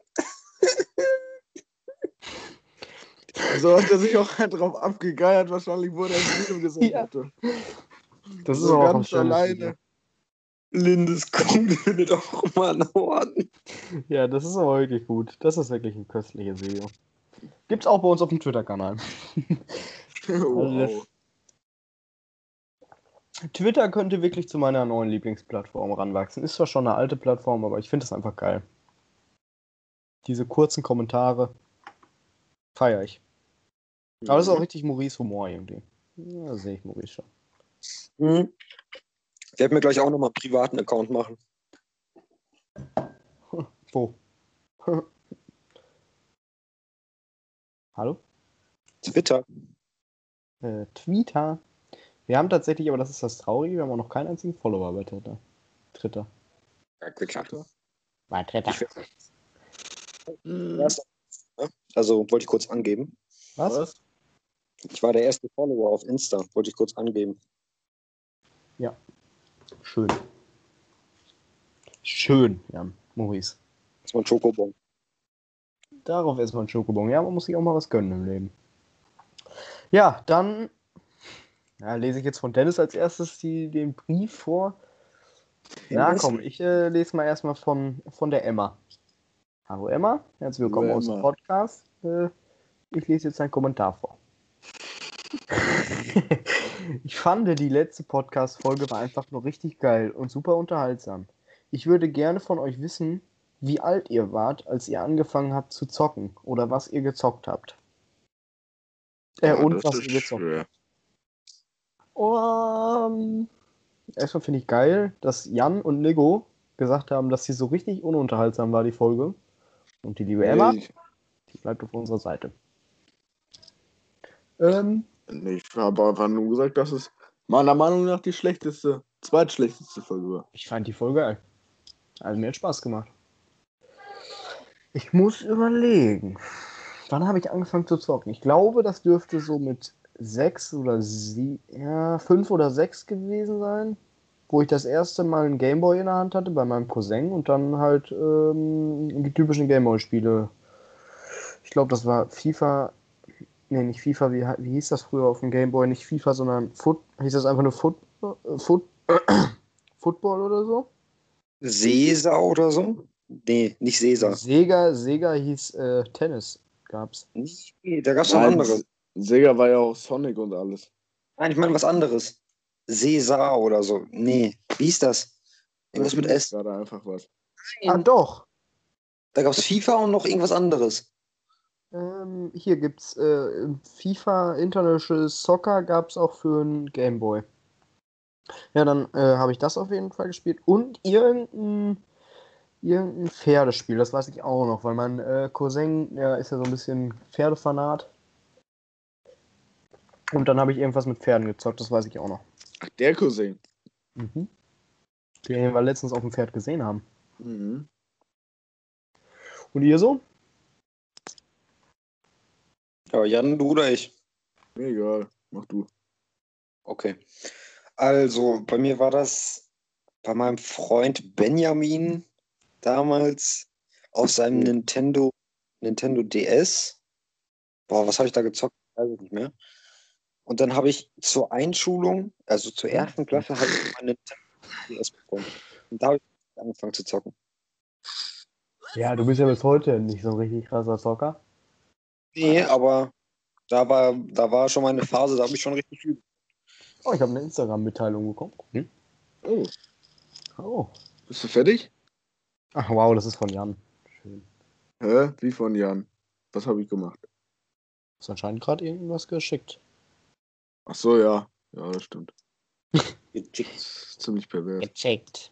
Speaker 2: So hat er sich auch drauf abgegeiert, wahrscheinlich, wo er das Video gesehen
Speaker 3: Ja.
Speaker 2: hatte.
Speaker 3: Das
Speaker 2: So
Speaker 3: auch
Speaker 2: ganz alleine.
Speaker 1: Blindes Kuhn findet auch mal einen Horn.
Speaker 3: Ja, das ist aber wirklich gut. Das ist wirklich ein köstliches Video. Gibt's auch bei uns auf dem Twitter-Kanal.
Speaker 2: wow.
Speaker 3: Twitter könnte wirklich zu meiner neuen Lieblingsplattform ranwachsen. Ist zwar schon eine alte Plattform, aber ich finde es einfach geil. Diese kurzen Kommentare feiere ich. Aber das ist auch richtig Maurice Humor irgendwie. Ja, da sehe ich Maurice schon.
Speaker 1: Mhm. Ich werde mir gleich auch nochmal einen privaten Account machen.
Speaker 3: Wo? Hallo?
Speaker 1: Twitter.
Speaker 3: Äh, Twitter. Wir haben tatsächlich, aber das ist das Traurige, wir haben auch noch keinen einzigen Follower bei Twitter. Twitter.
Speaker 1: Ja, Twitter.
Speaker 3: Bei Twitter.
Speaker 2: Mhm.
Speaker 1: Also wollte ich kurz angeben.
Speaker 3: Was?
Speaker 2: Was?
Speaker 1: Ich war der erste Follower auf Insta, wollte ich kurz angeben.
Speaker 3: Schön. Schön, Jan. Maurice.
Speaker 1: Das war ein Schokobon.
Speaker 3: Darauf erstmal ein Schokobon. Ja, man muss sich auch mal was gönnen im Leben. Ja, dann ja, lese ich jetzt von Dennis als erstes die, den Brief vor. Ja,
Speaker 1: Dennis?
Speaker 3: komm, ich äh, lese mal erstmal von, von der Emma. Hallo Emma, herzlich willkommen
Speaker 2: Hallo,
Speaker 3: aus dem. Podcast. Äh, ich lese jetzt deinen Kommentar vor. ich fand, die letzte Podcast-Folge war einfach nur richtig geil und super unterhaltsam. Ich würde gerne von euch wissen, wie alt ihr wart, als ihr angefangen habt zu zocken oder was ihr gezockt habt. Äh,
Speaker 2: Ja,
Speaker 3: und was ihr gezockt
Speaker 2: schwer.
Speaker 3: habt. Um, erstmal finde ich geil, dass Jan und Nigo gesagt haben, dass sie so richtig ununterhaltsam war, die Folge. Und die liebe Emma, die bleibt auf unserer Seite. Ähm,
Speaker 2: ich habe einfach nur gesagt, dass es meiner Meinung nach die schlechteste, zweitschlechteste Folge war.
Speaker 3: ich fand die Folge geil. Also mir hat Spaß gemacht. Ich muss überlegen. Wann habe ich angefangen zu zocken? Ich glaube, das dürfte so mit sechs oder sie ja, fünf oder sechs gewesen sein, wo ich das erste Mal einen Gameboy in der Hand hatte bei meinem Cousin und dann halt ähm, die typischen Gameboy-Spiele. Ich glaube, das war FIFA. Nee, nicht FIFA, wie, wie hieß das früher auf dem Gameboy? Nicht FIFA, sondern Foot, hieß das einfach nur Foot, äh, Foot, Football oder so?
Speaker 1: Sesa oder so? Nee, nicht Sesa.
Speaker 3: Sega, Sega hieß äh, Tennis, gab's.
Speaker 1: Nee, da gab es noch
Speaker 2: Nein,
Speaker 1: anderes.
Speaker 2: Sega war ja auch Sonic und alles.
Speaker 1: Nein, ich meine was anderes. Sesa oder so. Nee, wie hieß das? Irgendwas mit S.
Speaker 2: Gerade einfach was.
Speaker 3: Ah, doch.
Speaker 1: Da gab es FIFA und noch irgendwas anderes.
Speaker 3: Ähm, hier gibt's äh, FIFA International Soccer gab's auch für einen Gameboy. Ja, dann äh, habe ich das auf jeden Fall gespielt und irgendein, irgendein Pferdespiel, das weiß ich auch noch, weil mein äh, Cousin, der ist ja so ein bisschen Pferdefanat. Und dann habe ich irgendwas mit Pferden gezockt, das weiß ich auch noch.
Speaker 2: Ach, der Cousin.
Speaker 3: Mhm. Den wir letztens auf dem Pferd gesehen haben.
Speaker 2: Mhm.
Speaker 3: Und ihr so?
Speaker 1: Ja, Jan, du oder ich?
Speaker 2: Mir egal. Mach du.
Speaker 1: Okay. Also, bei mir war das bei meinem Freund Benjamin damals aus seinem Nintendo, Nintendo DS. Boah, was habe ich da gezockt? Weiß ich nicht mehr. Und dann habe ich zur Einschulung, also zur ersten Klasse, habe ich mein Nintendo DS bekommen. Und da habe ich angefangen zu zocken.
Speaker 3: Ja, du bist ja bis heute nicht so ein richtig krasser Zocker.
Speaker 1: Nee, aber da war, da war schon mal eine Phase, da habe ich schon richtig viel.
Speaker 3: Oh, ich habe eine Instagram-Mitteilung bekommen. Hm?
Speaker 2: Oh,
Speaker 3: Oh.
Speaker 2: bist du fertig?
Speaker 3: Ach wow, das ist von Jan. Schön.
Speaker 2: Hä? Wie von Jan? Was habe ich gemacht?
Speaker 3: Ist anscheinend gerade irgendwas geschickt.
Speaker 2: Ach so, ja. Ja, das stimmt.
Speaker 1: Gechickt.
Speaker 2: Das ist ziemlich pervers.
Speaker 3: Gecheckt.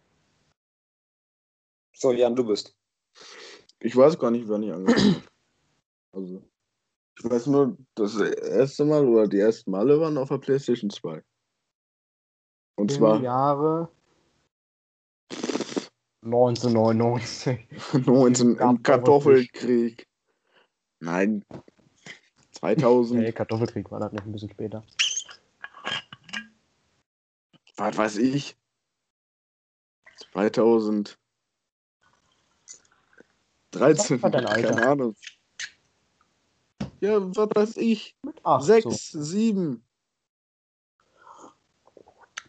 Speaker 1: So, Jan, du bist.
Speaker 2: Ich weiß gar nicht, wann ich angefangen habe. Also, ich weiß nur, das erste Mal oder die ersten Male waren auf der PlayStation 2. Und
Speaker 3: Im
Speaker 2: zwar
Speaker 3: Jahre 1999.
Speaker 2: 19
Speaker 3: Gab
Speaker 2: im Kartoffelkrieg. Nein. 2000.
Speaker 3: Nee, Kartoffelkrieg war das noch ein bisschen später.
Speaker 2: Was weiß ich? 2013.
Speaker 3: Was war dein Alter?
Speaker 2: Keine Ahnung. Ja, was weiß ich?
Speaker 3: Mit 8.
Speaker 2: 6, 7.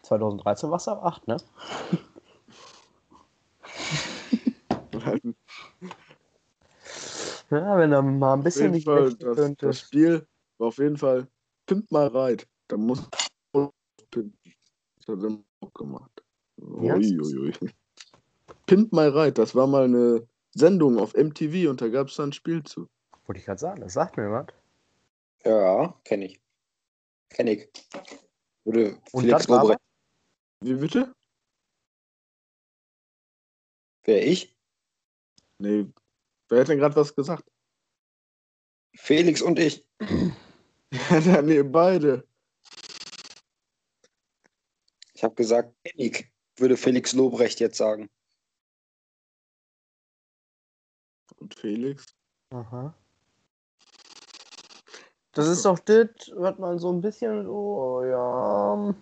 Speaker 3: 2013 warst du ab 8, ne? Ja, wenn du mal ein bisschen nicht
Speaker 2: Fall, das, das
Speaker 3: könntest.
Speaker 2: Spiel war auf jeden Fall Pimp mal reit. Da muss pimpen. Das hat er auch gemacht.
Speaker 3: Das?
Speaker 2: Uiuiui. Pimp mal reit, das war mal eine Sendung auf MTV und da gab es da ein Spiel zu.
Speaker 3: Wollte ich gerade sagen, das sagt mir was.
Speaker 1: Ja, kenne ich. Kenne ich. Würde
Speaker 3: Und
Speaker 1: Felix
Speaker 3: das war
Speaker 1: Lobrecht.
Speaker 2: Wie bitte?
Speaker 1: Wer ich?
Speaker 2: Nee, wer hat denn gerade was gesagt?
Speaker 1: Felix und ich.
Speaker 2: Ja, nee, beide.
Speaker 1: Ich habe gesagt, ich. Würde Felix Lobrecht jetzt sagen.
Speaker 2: Und Felix?
Speaker 3: Aha. Das ist doch das, was man so ein bisschen so, ja,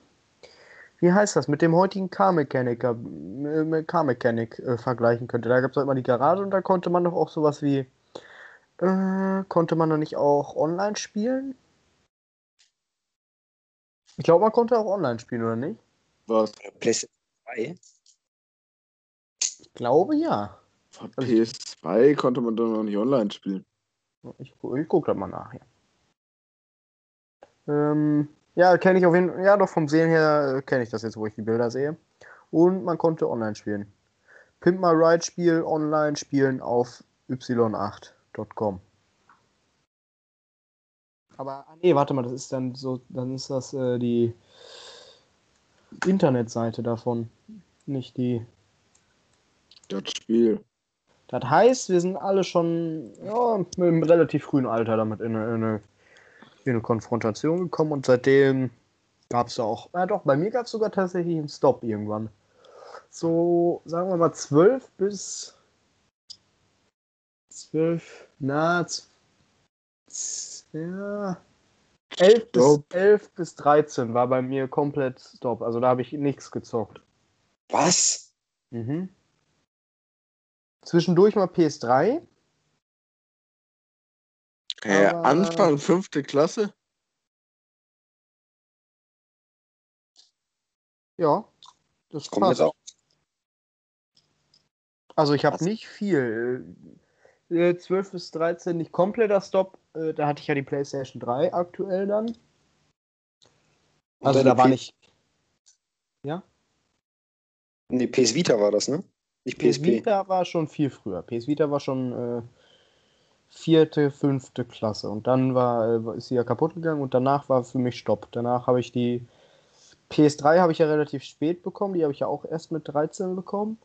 Speaker 3: wie heißt das, mit dem heutigen Car-Mechaniker, äh, mit Car Mechanic äh, vergleichen könnte. Da gab es immer die Garage und da konnte man doch auch sowas wie, äh, konnte man doch nicht auch online spielen? Ich glaube, man konnte auch online spielen, oder nicht?
Speaker 2: Was?
Speaker 1: PlayStation 2.
Speaker 3: Ich glaube ja.
Speaker 2: Von PS2 konnte man doch noch nicht online spielen.
Speaker 3: Ich, ich gucke da mal nach. Ja, ähm, ja kenne ich auf jeden Fall. Ja, doch vom Sehen her äh, kenne ich das jetzt, wo ich die Bilder sehe. Und man konnte online spielen. Pimp My Ride Spiel online spielen auf y8.com. Aber ah, nee, warte mal, das ist dann so, dann ist das äh, die Internetseite davon, nicht die.
Speaker 2: Das Spiel.
Speaker 3: Das heißt, wir sind alle schon ja, mit einem relativ frühen Alter damit in in eine, in eine Konfrontation gekommen und seitdem gab es auch, ja doch, bei mir gab es sogar tatsächlich einen Stop irgendwann. So, sagen wir mal, 12 bis 12, na, ja, 11 bis,
Speaker 2: Stop.
Speaker 3: 11 bis 13 war bei mir komplett Stop. Also da habe ich nichts gezockt.
Speaker 1: Was?
Speaker 3: Mhm. Zwischendurch mal PS3.
Speaker 2: Äh,
Speaker 3: Aber-
Speaker 2: Anfang fünfte Klasse?
Speaker 3: Ja, das
Speaker 1: Kommt jetzt
Speaker 3: passt.
Speaker 1: auch.
Speaker 3: Also ich habe nicht viel. Äh, 12 bis 13 nicht kompletter Stop. Äh, da hatte ich ja die PlayStation 3 aktuell dann. Also
Speaker 1: deine
Speaker 3: da war
Speaker 1: P-
Speaker 3: nicht.
Speaker 1: Nee, PS Vita war das, ne? Nicht
Speaker 3: PS
Speaker 1: PSP.
Speaker 3: Vita war schon viel früher. PS Vita war schon äh, vierte, fünfte Klasse. Und dann war, äh, ist sie ja kaputt gegangen und danach war für mich Stopp. Danach habe ich die PS3 habe ich ja relativ spät bekommen. Die habe ich ja auch erst mit 13 bekommen.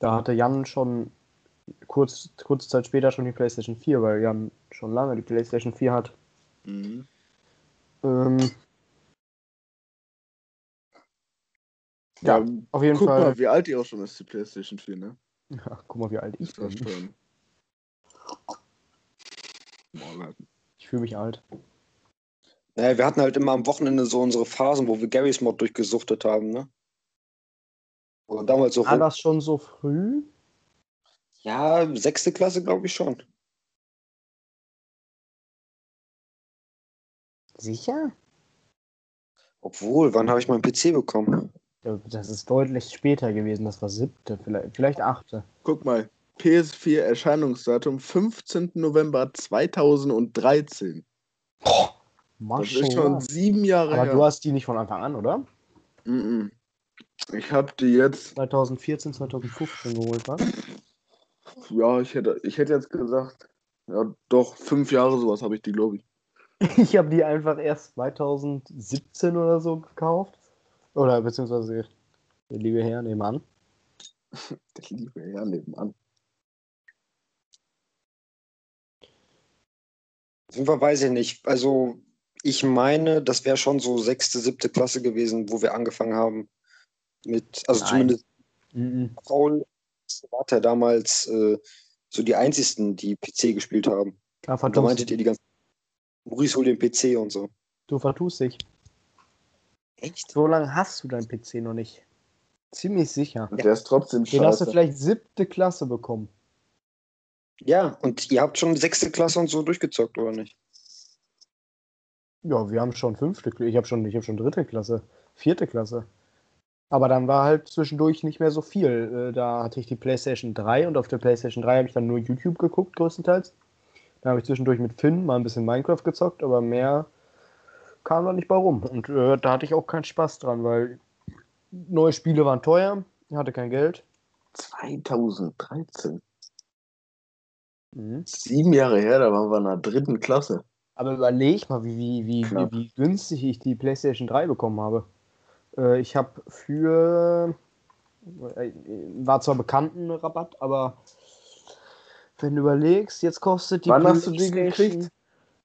Speaker 3: Da hatte Jan schon kurz, kurze Zeit später schon die PlayStation 4, weil Jan schon lange die PlayStation 4 hat.
Speaker 2: Mhm.
Speaker 3: Ähm,
Speaker 2: Ja,
Speaker 3: ja, auf jeden
Speaker 2: guck
Speaker 3: Fall.
Speaker 2: mal, wie alt die auch schon ist, die PlayStation 4, ne?
Speaker 3: Ja, guck mal, wie alt ich bin.
Speaker 2: schon.
Speaker 3: Ich fühle mich alt.
Speaker 1: Naja, wir hatten halt immer am Wochenende so unsere Phasen, wo wir Garys Mod durchgesuchtet haben, ne? Oder damals so
Speaker 3: War das schon so früh?
Speaker 1: Ja, sechste Klasse, glaube ich schon.
Speaker 3: Sicher?
Speaker 1: Obwohl, wann habe ich meinen PC bekommen?
Speaker 3: Das ist deutlich später gewesen. Das war siebte, vielleicht, vielleicht achte.
Speaker 2: Guck mal, PS4 Erscheinungsdatum 15. November 2013. Das ist schon sieben Jahre
Speaker 3: Aber
Speaker 2: her.
Speaker 3: du hast die nicht von Anfang an, oder?
Speaker 2: Mhm. Ich hab die jetzt,
Speaker 3: 2014, 2015 geholt, was?
Speaker 2: ja, ich hätte, ich hätte jetzt gesagt, ja, doch, fünf Jahre sowas habe ich die, glaube ich.
Speaker 3: Ich habe die einfach erst 2017 oder so gekauft. Oder beziehungsweise der liebe Herr nebenan.
Speaker 2: Der liebe Herr nebenan.
Speaker 1: Auf jeden Fall weiß ich nicht. Also, ich meine, das wäre schon so sechste, siebte Klasse gewesen, wo wir angefangen haben. Mit, also
Speaker 3: Nein.
Speaker 1: zumindest
Speaker 3: Mhm.
Speaker 1: Paul war ja damals äh, so die einzigsten, die PC gespielt haben.
Speaker 3: Ja,
Speaker 1: Und da meintet ihr die ganzen. Maurice hol den PC und so.
Speaker 3: Du vertust dich.
Speaker 1: Echt?
Speaker 3: So lange hast du deinen PC noch nicht. Ziemlich sicher.
Speaker 2: Und der ist trotzdem
Speaker 3: Den hast du vielleicht siebte Klasse bekommen.
Speaker 1: Ja, und ihr habt schon sechste Klasse und so durchgezockt, oder nicht?
Speaker 3: Ja, wir haben schon fünfte, Kl- ich habe schon, ich habe schon dritte Klasse, vierte Klasse. Aber dann war halt zwischendurch nicht mehr so viel. Äh, Da hatte ich die PlayStation 3 und auf der PlayStation 3 habe ich dann nur YouTube geguckt, größtenteils. Da habe ich zwischendurch mit Finn mal ein bisschen Minecraft gezockt, aber mehr kam da nicht bei rum. Und äh, da hatte ich auch keinen Spaß dran, weil neue Spiele waren teuer, ich hatte kein Geld.
Speaker 2: 2013.
Speaker 3: Mhm.
Speaker 2: Sieben Jahre her, da waren wir in der dritten Klasse.
Speaker 3: Aber überleg mal, wie, wie, wie, wie, wie günstig ich die PlayStation 3 bekommen habe. Äh, ich habe für. äh, War zwar bekannten Rabatt, aber wenn du überlegst, jetzt kostet die
Speaker 2: Wann hast du die gekriegt?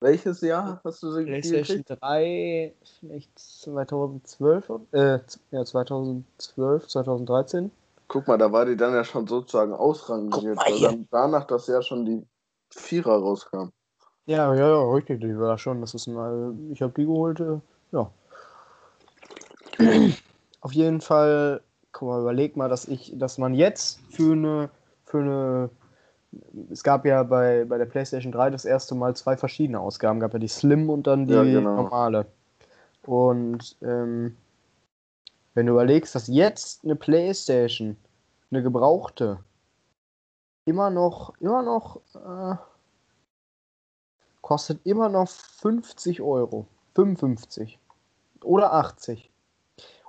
Speaker 2: Welches Jahr hast du sie
Speaker 3: PlayStation
Speaker 2: gekriegt?
Speaker 3: 3, vielleicht 2012, äh, ja, 2012, 2013.
Speaker 2: Guck mal, da war die dann ja schon sozusagen ausrangiert,
Speaker 3: mal
Speaker 2: weil dann danach das Jahr schon die Vierer rauskam.
Speaker 3: Ja, ja, ja, richtig, die war schon. Das ist äh, ich habe die geholt, äh, ja. Auf jeden Fall, guck mal, überleg mal, dass ich, dass man jetzt für eine, für eine, es gab ja bei, bei der PlayStation 3 das erste Mal zwei verschiedene Ausgaben, gab ja die Slim und dann die
Speaker 2: Ja, genau.
Speaker 3: normale. Und ähm, wenn du überlegst, dass jetzt eine PlayStation, eine gebrauchte, immer noch, immer noch, äh, kostet immer noch 50 Euro. 55. Oder 80.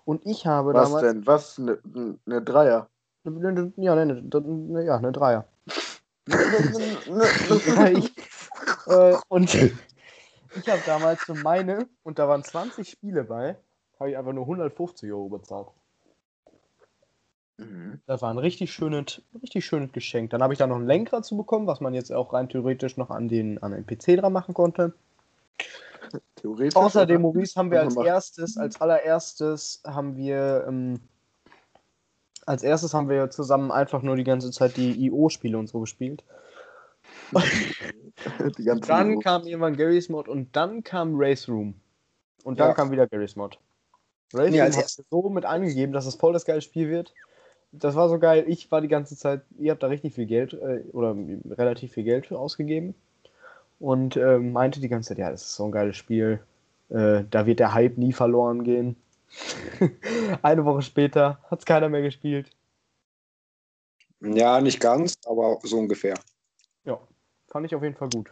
Speaker 3: Und ich habe
Speaker 2: Was
Speaker 3: damals.
Speaker 2: denn? Was? Eine ne, ne Dreier?
Speaker 3: Ne, ne, Ja, ne, ne, ja, eine Dreier. Ich, äh, und ich habe damals für meine, und da waren 20 Spiele bei, habe ich einfach nur 150 Euro bezahlt.
Speaker 2: Mhm.
Speaker 3: Das war ein richtig schönes, richtig schönes Geschenk. Dann habe ich da noch ein Lenkrad zu bekommen, was man jetzt auch rein theoretisch noch an den, an den PC dran machen konnte.
Speaker 2: Theoretisch.
Speaker 3: Außerdem? Maurice, haben wir als erstes, als allererstes haben wir, ähm, als erstes haben wir zusammen einfach nur die ganze Zeit die IO-Spiele und so gespielt. Dann
Speaker 2: Niveau.
Speaker 3: kam irgendwann Gary's Mod und dann kam Race Room. Und dann
Speaker 1: Ja.
Speaker 3: kam wieder Gary's Mod.
Speaker 1: Ja,
Speaker 3: Room
Speaker 1: als
Speaker 3: hat so mit angegeben, dass es voll das geile Spiel wird. Das war so geil. Ich war die ganze Zeit, ihr habt da richtig viel Geld äh, oder relativ viel Geld für ausgegeben. Und ähm, meinte die ganze Zeit, ja, das ist so ein geiles Spiel. Äh, da wird der Hype nie verloren gehen. Eine Woche später hat es keiner mehr gespielt.
Speaker 1: Ja, nicht ganz, aber so ungefähr.
Speaker 3: Ja, fand ich auf jeden Fall gut.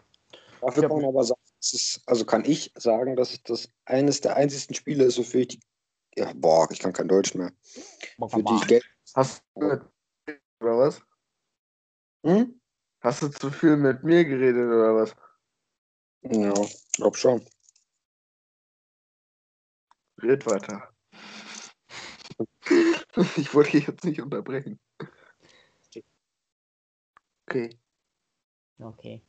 Speaker 1: Dafür kann man aber sagen, ist, also kann ich sagen, dass es das eines der einzigsten Spiele ist, wofür ich die, ja, boah, ich kann kein Deutsch mehr, für die ich Geld,
Speaker 2: Hast du oder was?
Speaker 1: hm?
Speaker 2: Hast du zu viel mit mir geredet oder was?
Speaker 1: Ja, glaub schon.
Speaker 2: Red weiter. Ich wollte dich jetzt nicht unterbrechen. Okay.
Speaker 3: Okay.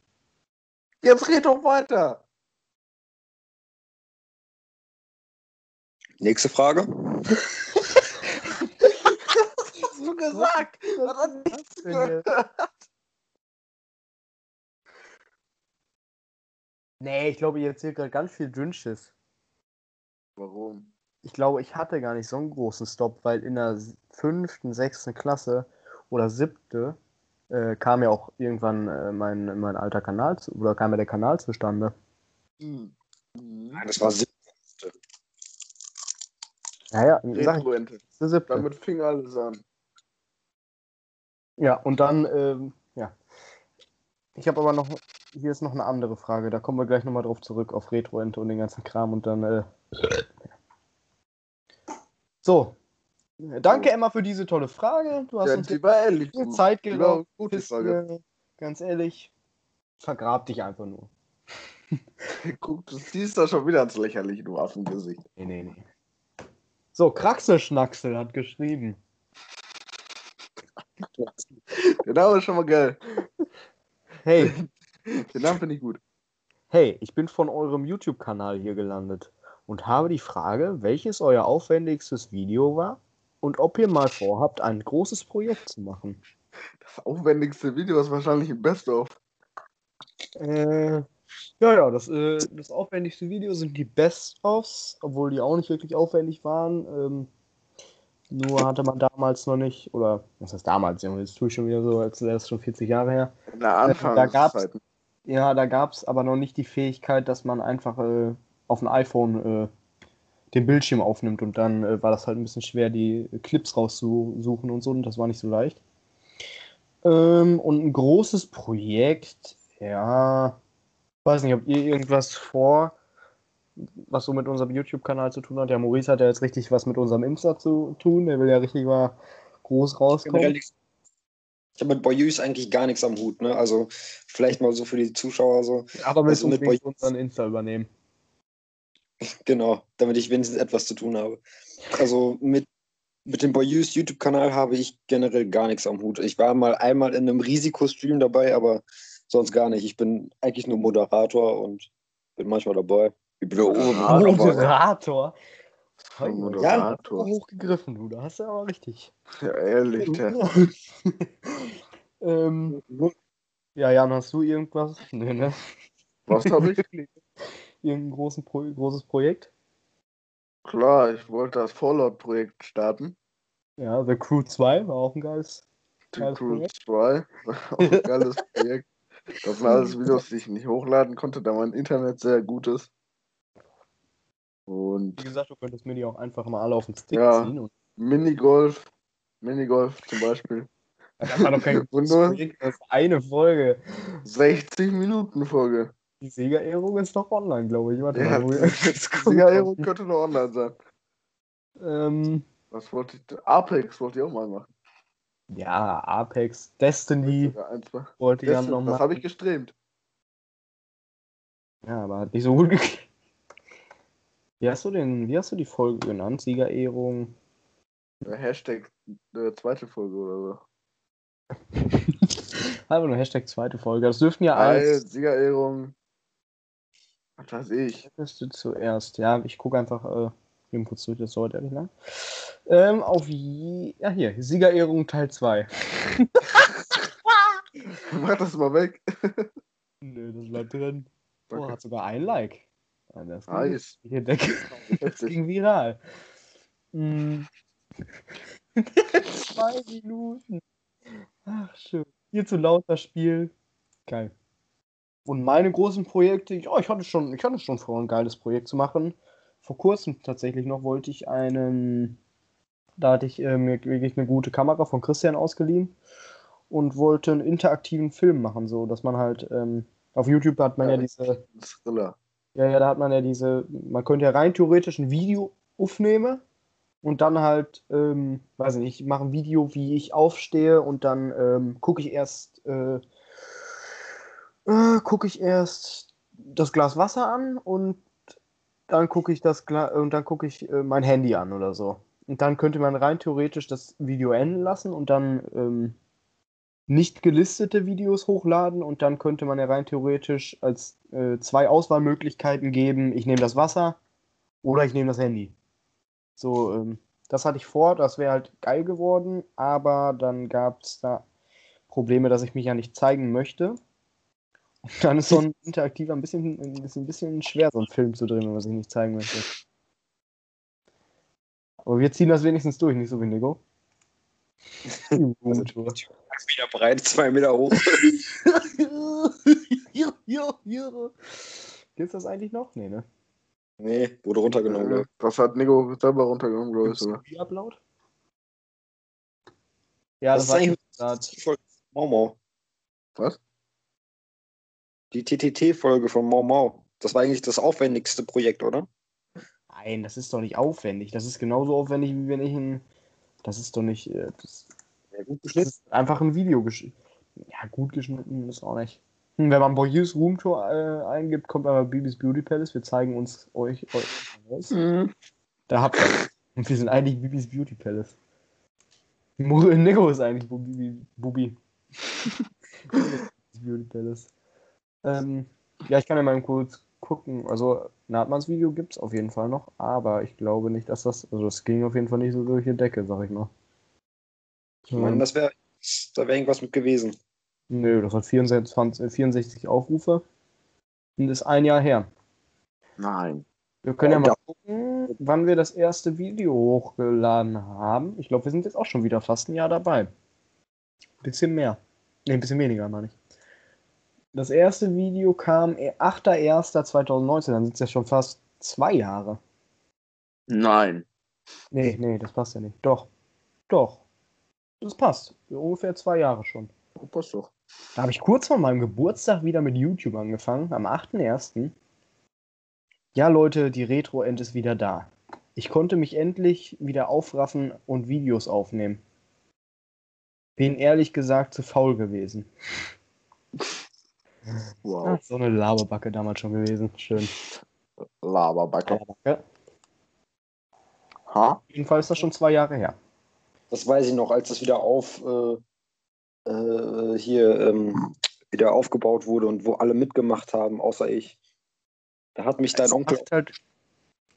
Speaker 2: Jetzt red doch weiter.
Speaker 1: Nächste Frage.
Speaker 2: Hast du gesagt? Was hat nichts gehört?
Speaker 3: Nee, ich glaube, ihr erzählt gerade ganz viel Dünnschiss.
Speaker 2: Warum?
Speaker 3: Ich glaube, ich hatte gar nicht so einen großen Stop, weil in der fünften, sechsten Klasse oder siebte äh, kam ja auch irgendwann äh, mein, mein alter Kanal zu, oder kam ja der Kanal zustande.
Speaker 2: Hm. Mhm.
Speaker 1: Nein, das war siebte.
Speaker 3: Ja, ja, sag ich,
Speaker 2: Retro-Ente.
Speaker 3: der siebte.
Speaker 2: Damit fing alles an.
Speaker 3: Ja, und dann, ähm, ja. Ich habe aber noch, hier ist noch eine andere Frage, da kommen wir gleich nochmal drauf zurück, auf Retro-Ente und den ganzen Kram und dann, äh, So. Danke, Emma, für diese tolle Frage. Du hast
Speaker 2: Ja,
Speaker 3: uns viel
Speaker 2: gut.
Speaker 3: Zeit
Speaker 2: gute Frage.
Speaker 3: mir, ganz ehrlich, vergrab dich einfach nur.
Speaker 2: Guck, du siehst da schon wieder ins Lächerliche, du Affengesicht.
Speaker 3: Nee, nee, nee. So, Kraxelschnacksel hat geschrieben.
Speaker 2: Der Name ist schon mal geil.
Speaker 3: Hey,
Speaker 2: Den Namen finde ich gut.
Speaker 3: hey, ich bin von eurem YouTube-Kanal hier gelandet und habe die Frage, welches euer aufwendigstes Video war und ob ihr mal vorhabt, ein großes Projekt zu machen.
Speaker 2: Das aufwendigste Video ist wahrscheinlich ein Best-of.
Speaker 3: Äh, ja, ja, das, äh, das aufwendigste Video sind die Best-ofs, obwohl die auch nicht wirklich aufwendig waren. Ähm, nur hatte man damals noch nicht, oder was heißt damals, jetzt tue ich schon wieder so, als wäre das schon 40 Jahre her.
Speaker 2: In der
Speaker 3: da gab's-. Ja, da gab es aber noch nicht die Fähigkeit, dass man einfach äh, auf dem iPhone äh, den Bildschirm aufnimmt und dann äh, war das halt ein bisschen schwer, die Clips rauszusuchen und so und das war nicht so leicht. Ähm, und ein großes Projekt, ja, weiß nicht, habt ihr irgendwas vor, was so mit unserem YouTube-Kanal zu tun hat? Ja, Maurice hat ja jetzt richtig was mit unserem Insta zu tun, der will ja richtig mal groß rauskommen.
Speaker 1: Ich habe mit Boyus eigentlich gar nichts am Hut, ne? Also vielleicht mal so für die Zuschauer so.
Speaker 3: Aber mit
Speaker 1: also mit
Speaker 3: unbedingt
Speaker 1: Boy-
Speaker 3: unseren Insta übernehmen.
Speaker 1: Genau, damit ich wenigstens etwas zu tun habe. Also mit, mit dem Boyus YouTube-Kanal habe ich generell gar nichts am Hut. Ich war mal einmal in einem Risikostream dabei, aber sonst gar nicht. Ich bin eigentlich nur Moderator und bin manchmal dabei. Ich bin
Speaker 2: aber-
Speaker 3: Moderator.
Speaker 2: Ein
Speaker 3: Ja,
Speaker 2: Moderator.
Speaker 3: hochgegriffen, du. Da hast du aber richtig.
Speaker 2: Ja, ehrlich,
Speaker 3: ähm, ja, Jan, hast du irgendwas? Nee, ne?
Speaker 2: Was habe ich?
Speaker 3: Irgendein großen Pro großes Projekt?
Speaker 2: Klar, ich wollte das Fallout-Projekt starten.
Speaker 3: Ja, The Crew 2 war auch ein geiles.
Speaker 2: The
Speaker 3: Geiles
Speaker 2: Crew
Speaker 3: Projekt.
Speaker 2: 2. Auch ein geiles Projekt. Das sind alles Videos, die ich nicht hochladen konnte, da mein Internet sehr gut ist. Und
Speaker 3: Wie gesagt, du könntest mir die auch einfach mal alle auf den Stick
Speaker 2: Ja.
Speaker 3: ziehen. Und
Speaker 2: Minigolf. Minigolf zum Beispiel.
Speaker 3: das war doch kein Projekt, das ist eine Folge.
Speaker 2: 60 Minuten Folge.
Speaker 3: Die Siegerehrung ist doch online, glaube ich. Warte
Speaker 2: Ja,
Speaker 3: mal.
Speaker 2: das Siegerehrung könnte noch online sein.
Speaker 3: ähm,
Speaker 2: Was wollte ich? Apex wollte ich auch mal machen.
Speaker 3: Ja, Apex, Destiny wollte ich
Speaker 2: Das,
Speaker 3: ja noch
Speaker 2: das
Speaker 3: mal.
Speaker 2: habe ich gestreamt.
Speaker 3: Ja, aber hat nicht so gut geklappt. Wie hast du wie hast du die Folge genannt? Siegerehrung.
Speaker 2: Hashtag äh, zweite Folge oder so.
Speaker 3: Einfach nur Hashtag zweite Folge. Das dürften ja als
Speaker 2: Siegerehrung. Was weiß ich.
Speaker 3: bist du zuerst. Ja, ich gucke einfach äh, eben kurz durch, das dauert ehrlich lang. Ähm, auf ja hier, Siegerehrung Teil 2.
Speaker 2: Mach das mal weg.
Speaker 3: Nö, das bleibt drin. Oh,
Speaker 2: Danke.
Speaker 3: hat sogar ein Like. Ja, das ging,
Speaker 2: Nice.
Speaker 3: hier, der, das ging viral. Mm. Zwei Minuten. Ach, schön. Hier zu lauter Spiel. Geil. Und meine großen Projekte, ja, ich hatte schon, ich hatte schon vor, ein geiles Projekt zu machen. Vor kurzem tatsächlich noch wollte ich einen, da hatte ich äh, mir wirklich eine gute Kamera von Christian ausgeliehen und wollte einen interaktiven Film machen, so dass man halt ähm, auf YouTube hat man ja,
Speaker 2: Ja,
Speaker 3: diese,
Speaker 2: Thriller.
Speaker 3: ja, ja, da hat man ja diese, man könnte ja rein theoretisch ein Video aufnehmen und dann halt, ähm, weiß ich nicht, ich mache ein Video, wie ich aufstehe und dann ähm, gucke ich erst, äh, äh, gucke ich erst das Glas Wasser an und dann gucke ich das Gla und dann gucke ich äh, mein Handy an oder so. Und dann könnte man rein theoretisch das Video enden lassen und dann ähm, nicht gelistete Videos hochladen und dann könnte man ja rein theoretisch als äh, zwei Auswahlmöglichkeiten geben. Ich nehme das Wasser oder ich nehme das Handy. So, ähm, das hatte ich vor, das wäre halt geil geworden, aber dann gab es da Probleme, dass ich mich ja nicht zeigen möchte. Und dann ist so ein interaktiver ein bisschen, ein bisschen, ein bisschen schwer, so einen Film zu drehen, wenn man sich nicht zeigen möchte. Aber wir ziehen das wenigstens durch, nicht so wie Nico.
Speaker 1: Also, wieder breit, zwei Meter hoch.
Speaker 3: hier, hier, hier. Gibt's das eigentlich noch? Nee, ne?
Speaker 1: Nee, wurde runtergenommen.
Speaker 2: Äh. Das hat Nico selber runtergenommen, glaube ich sogar.
Speaker 3: einen Upload? Ja, das,
Speaker 1: ist
Speaker 3: war
Speaker 1: eigentlich Folge von Mau Mau.
Speaker 2: Was?
Speaker 1: Die TTT-Folge von Mau Mau. Das war eigentlich das aufwendigste Projekt, oder?
Speaker 3: Nein, das ist doch nicht aufwendig. Das ist genauso aufwendig, wie wenn ich ein. Das ist doch nicht. äh, Das,
Speaker 1: Ja, gut
Speaker 3: das ist einfach ein Video geschnitten. Ja, gut geschnitten ist auch nicht. Hm, Wenn man Boyus Roomtour äh, eingibt, kommt aber Bibis Beauty Palace. Wir zeigen uns euch. euch aus.
Speaker 2: Mhm.
Speaker 3: Da habt ihr. Und wir sind eigentlich Bibis Beauty Palace. Nico ist eigentlich Bubi. Bubi. Bibis Beauty Palace. Ähm, ja, ich kann ja mal kurz gucken. Also, Nahtmanns Video gibt es auf jeden Fall noch, aber ich glaube nicht, dass das. Also, es ging auf jeden Fall nicht so durch die Decke, sag ich mal.
Speaker 1: Ich meine, das wäre da wäre irgendwas mit gewesen.
Speaker 3: Nö, das hat 64, äh, 64 Aufrufe und ist ein Jahr her.
Speaker 2: Nein.
Speaker 3: Wir können ja mal gucken, wann wir das erste Video hochgeladen haben. Ich glaube, wir sind jetzt auch schon wieder fast ein Jahr dabei. Bisschen mehr. Ne, ein bisschen weniger, meine ich. Das erste Video kam eh, 8.1.2019, dann sind es ja schon fast zwei Jahre.
Speaker 2: Nein.
Speaker 3: Nee, nee, das passt ja nicht. Doch. Doch. Das passt. Ungefähr zwei Jahre schon.
Speaker 2: Oh, passt doch.
Speaker 3: Da habe ich kurz vor meinem Geburtstag wieder mit YouTube angefangen, am 8.1. Ja, Leute, die Retro-End ist wieder da. Ich konnte mich endlich wieder aufraffen und Videos aufnehmen. Bin ehrlich gesagt zu faul gewesen.
Speaker 2: Wow.
Speaker 3: Ah, so eine Laberbacke damals schon gewesen. Schön.
Speaker 2: Laberbacke.
Speaker 3: Laberbacke.
Speaker 2: Ha?
Speaker 3: Jedenfalls ist das schon zwei Jahre her.
Speaker 1: Das weiß ich noch, als das wieder auf äh, äh, hier ähm, wieder aufgebaut wurde und wo alle mitgemacht haben, außer ich. Da hat mich dein
Speaker 3: Es
Speaker 1: Onkel,
Speaker 3: halt,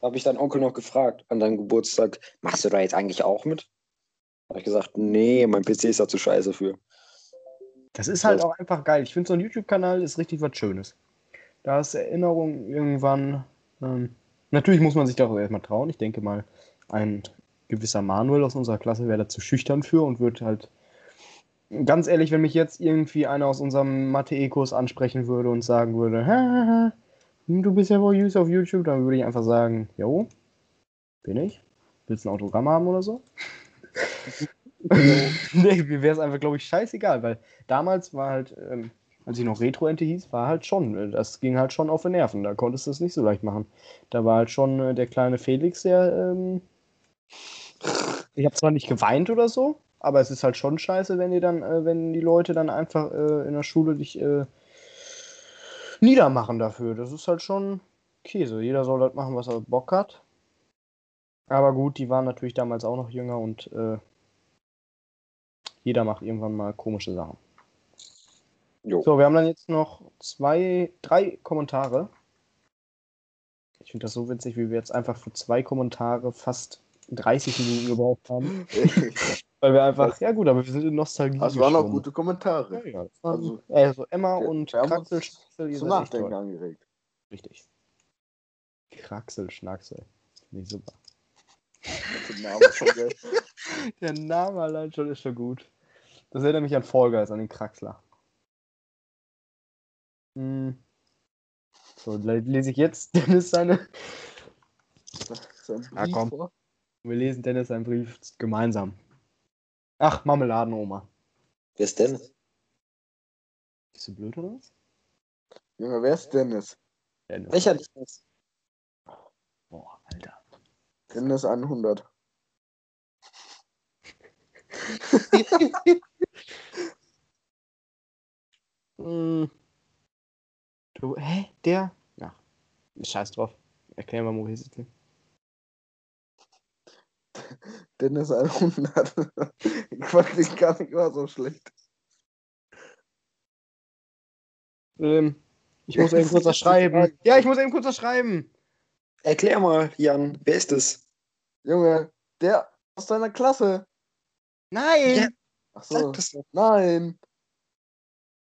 Speaker 1: da habe ich deinen Onkel noch gefragt an deinem Geburtstag, machst du da jetzt eigentlich auch mit? Da habe ich gesagt, nee, mein PC ist da zu scheiße für.
Speaker 3: Das ist halt auch einfach geil. Ich finde, so ein YouTube-Kanal ist richtig was Schönes. Da ist Erinnerung irgendwann. Ähm, Natürlich muss man sich doch erstmal trauen. Ich denke mal, ein gewisser Manuel aus unserer Klasse wäre da zu schüchtern für und würde halt. Ganz ehrlich, wenn mich jetzt irgendwie einer aus unserem Mathe-E-Kurs ansprechen würde und sagen würde, Hahaha, du bist ja wohl Use auf YouTube, dann würde ich einfach sagen, jo, bin ich. Willst du ein Autogramm haben oder so? nee, mir wäre es einfach, glaube ich, scheißegal, weil damals war halt, ähm, als ich noch Retro-Ente hieß, war halt schon, äh, das ging halt schon auf die Nerven. Da konntest du es nicht so leicht machen. Da war halt schon äh, der kleine Felix, der, ähm, ich habe zwar nicht geweint oder so, aber es ist halt schon scheiße, wenn die dann, äh, wenn die Leute dann einfach äh, in der Schule dich äh, niedermachen dafür. Das ist halt schon Käse. Jeder soll halt machen, was er Bock hat. Aber gut, die waren natürlich damals auch noch jünger und äh, jeder macht irgendwann mal komische Sachen.
Speaker 1: Jo.
Speaker 3: So, wir haben dann jetzt noch zwei, drei Kommentare. Ich finde das so witzig, wie wir jetzt einfach für zwei Kommentare fast 30 Minuten gebraucht haben. Weil wir einfach, ja gut, aber wir sind in Nostalgie.
Speaker 2: Das waren auch gute Kommentare.
Speaker 3: Ja, ja, waren,
Speaker 2: Also,
Speaker 3: also Emma
Speaker 2: wir-
Speaker 3: und
Speaker 2: wir haben uns
Speaker 3: Kraxel, Schnacksel, ihr
Speaker 2: Zum Nachdenken
Speaker 3: toll.
Speaker 2: angeregt.
Speaker 3: Richtig. Kraxel, Schnacksel. Finde ich super. Der Name allein schon ist schon gut. Das erinnert mich an Fall Guys, an den Kraxler. Hm. So, le- lese ich jetzt Dennis seine.
Speaker 2: Sein
Speaker 3: Ja, komm.
Speaker 2: vor.
Speaker 3: Wir lesen Dennis seinen Brief gemeinsam. Ach, Marmeladenoma.
Speaker 1: Wer ist denn?
Speaker 3: Bist du blöd oder was?
Speaker 2: Junge, wer ist Dennis?
Speaker 3: Dennis.
Speaker 1: Welcher ist?
Speaker 3: Boah, Alter.
Speaker 2: Dennis 100.
Speaker 3: Hm. Du, hä? Der? Ja. Scheiß drauf. Erklären wir mal, sitzen.
Speaker 2: Dennis 100. ich fand den gar nicht mal so schlecht.
Speaker 3: Ähm, ich muss eben kurz was schreiben. Ja, ich muss eben kurz was schreiben.
Speaker 1: Erklär mal, Jan, wer ist es?
Speaker 2: Junge, der aus deiner Klasse.
Speaker 3: Nein!
Speaker 1: Ja.
Speaker 2: Ach so. Nein.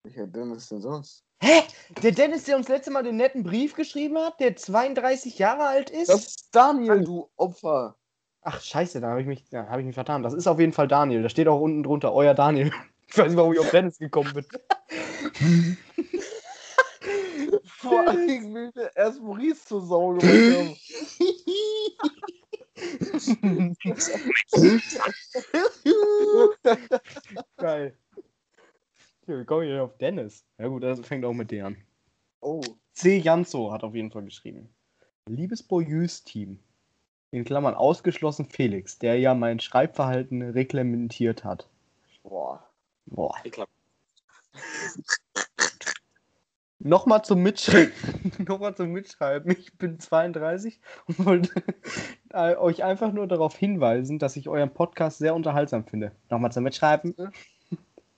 Speaker 2: Welcher Dennis denn sonst?
Speaker 3: Hä? Der Dennis, der uns letzte Mal den netten Brief geschrieben hat, der 32 Jahre alt ist?
Speaker 2: Das ist Daniel, du Opfer.
Speaker 3: Ach, scheiße, da habe ich, mich- da hab ich mich vertan. Das ist auf jeden Fall Daniel. Da steht auch unten drunter, euer Daniel. Ich weiß nicht, warum ich auf Dennis gekommen bin.
Speaker 2: Vor allem will der erst Maurice zur Sau gemacht haben.
Speaker 3: Geil. Ja, Wie komme ich denn auf Dennis? Ja gut, das fängt auch mit D an.
Speaker 2: oh.
Speaker 3: C. Janzo hat auf jeden Fall geschrieben. Liebes Boyus-Team, in Klammern ausgeschlossen Felix, der ja mein Schreibverhalten reglementiert hat.
Speaker 2: Boah.
Speaker 3: Boah.
Speaker 1: Ich glaub,
Speaker 3: Nochmal zum Mitschreiben. Nochmal zum Mitschreiben. Ich bin 32 und wollte äh, euch einfach nur darauf hinweisen, dass ich euren Podcast sehr unterhaltsam finde. Nochmal zum Mitschreiben.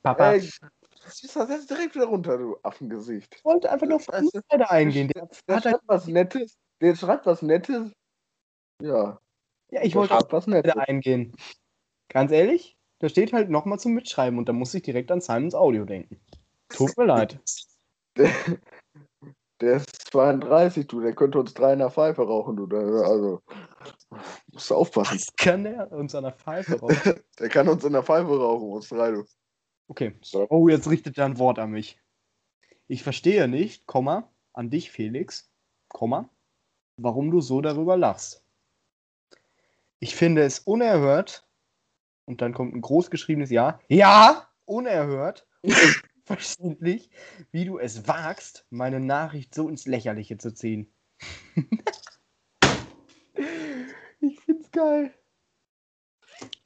Speaker 3: Papa,
Speaker 2: Ey,
Speaker 3: ich
Speaker 2: ziehst das jetzt direkt wieder runter, du Affengesicht.
Speaker 3: wollte einfach nur auf die Seite eingehen. Der,
Speaker 2: Der
Speaker 3: hat er,
Speaker 2: schreibt was Nettes. Der schreibt was Nettes. Ja.
Speaker 3: ja, ich
Speaker 2: der
Speaker 3: wollte auf
Speaker 2: was Nettes.
Speaker 3: Eingehen. Ganz ehrlich, da steht halt nochmal zum Mitschreiben und da muss ich direkt an Simons Audio denken. Tut mir leid.
Speaker 2: Der, der ist 32, du. Der könnte uns drei in der Pfeife rauchen, du. Also. Musst du aufpassen.
Speaker 3: Was kann der uns an der Pfeife raus?
Speaker 2: Der kann uns in der Pfeife rauchen, uns drei, du.
Speaker 3: Okay.
Speaker 1: So.
Speaker 3: Oh, jetzt richtet er ein Wort an mich. Ich verstehe nicht, Komma, an dich, Felix, Komma, warum du so darüber lachst. Ich finde es unerhört, und dann kommt ein großgeschriebenes Ja, ja, unerhört, verständlich, wie du es wagst, meine Nachricht so ins Lächerliche zu ziehen. ich find's geil.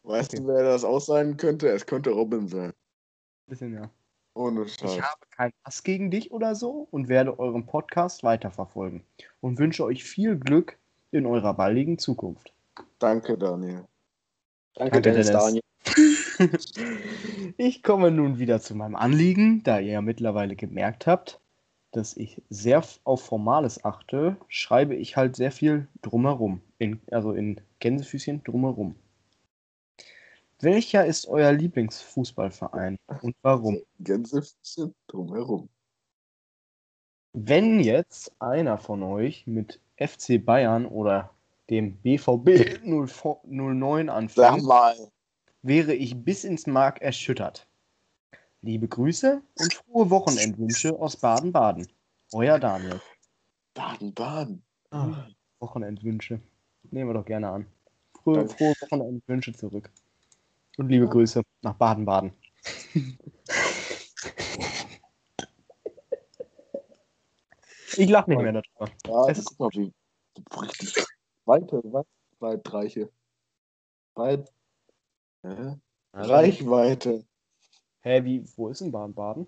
Speaker 2: Weißt du, wer das auch sein könnte? Es könnte Robin sein.
Speaker 3: Bisschen ja.
Speaker 2: Ohne
Speaker 3: Ich
Speaker 2: Scheiß.
Speaker 3: habe keinen Hass gegen dich oder so und werde euren Podcast weiterverfolgen und wünsche euch viel Glück in eurer baldigen Zukunft.
Speaker 2: Danke, Daniel.
Speaker 1: Danke,
Speaker 3: Danke,
Speaker 1: Dennis,
Speaker 3: Dennis.
Speaker 1: Daniel.
Speaker 3: Ich komme nun wieder zu meinem Anliegen, da ihr ja mittlerweile gemerkt habt, dass ich sehr auf Formales achte, schreibe ich halt sehr viel drumherum. In, also in Gänsefüßchen drumherum. Welcher ist euer Lieblingsfußballverein und warum?
Speaker 2: Gänsefüßchen drumherum.
Speaker 3: Wenn jetzt einer von euch mit FC Bayern oder dem BVB 09
Speaker 2: Sag
Speaker 3: anfängt,
Speaker 2: mal.
Speaker 3: Wäre ich bis ins Mark erschüttert. Liebe Grüße und frohe Wochenendwünsche aus Baden-Baden. Euer Daniel.
Speaker 2: Baden, Baden.
Speaker 3: Wochenendwünsche. Nehmen wir doch gerne an. Frohe, frohe Wochenendwünsche zurück. Und liebe Grüße nach Baden-Baden. ich lache nicht mehr darüber.
Speaker 2: Ja,
Speaker 3: Es ist-
Speaker 2: mal, wie richtig weite, weit, äh, Reichweite.
Speaker 3: Hä, wie, wo ist denn Baden-Baden?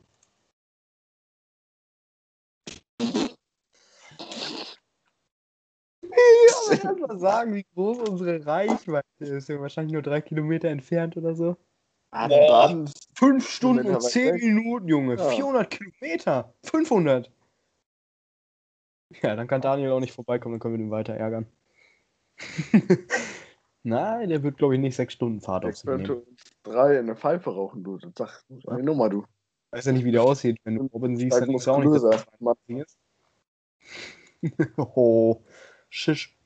Speaker 3: Ja, aber erst mal sagen, wie groß unsere Reichweite ist. Ja, wahrscheinlich nur drei Kilometer entfernt oder so.
Speaker 2: Baden, Baden.
Speaker 3: Fünf Stunden und zehn. Minuten, Junge.
Speaker 2: Ja.
Speaker 3: 400 Kilometer. 500. Ja, dann kann Daniel auch nicht vorbeikommen, dann können wir ihn weiter ärgern. Nein, der wird, glaube ich, nicht sechs Stunden Fahrt auf
Speaker 2: Ich
Speaker 3: sich nehmen.
Speaker 2: drei in eine Pfeife rauchen, du. Sag eine Nummer, du.
Speaker 3: Weiß ja nicht, wie der aussieht. Wenn du Robin siehst, dann denkst du auch nicht, dass das oh, Schisch.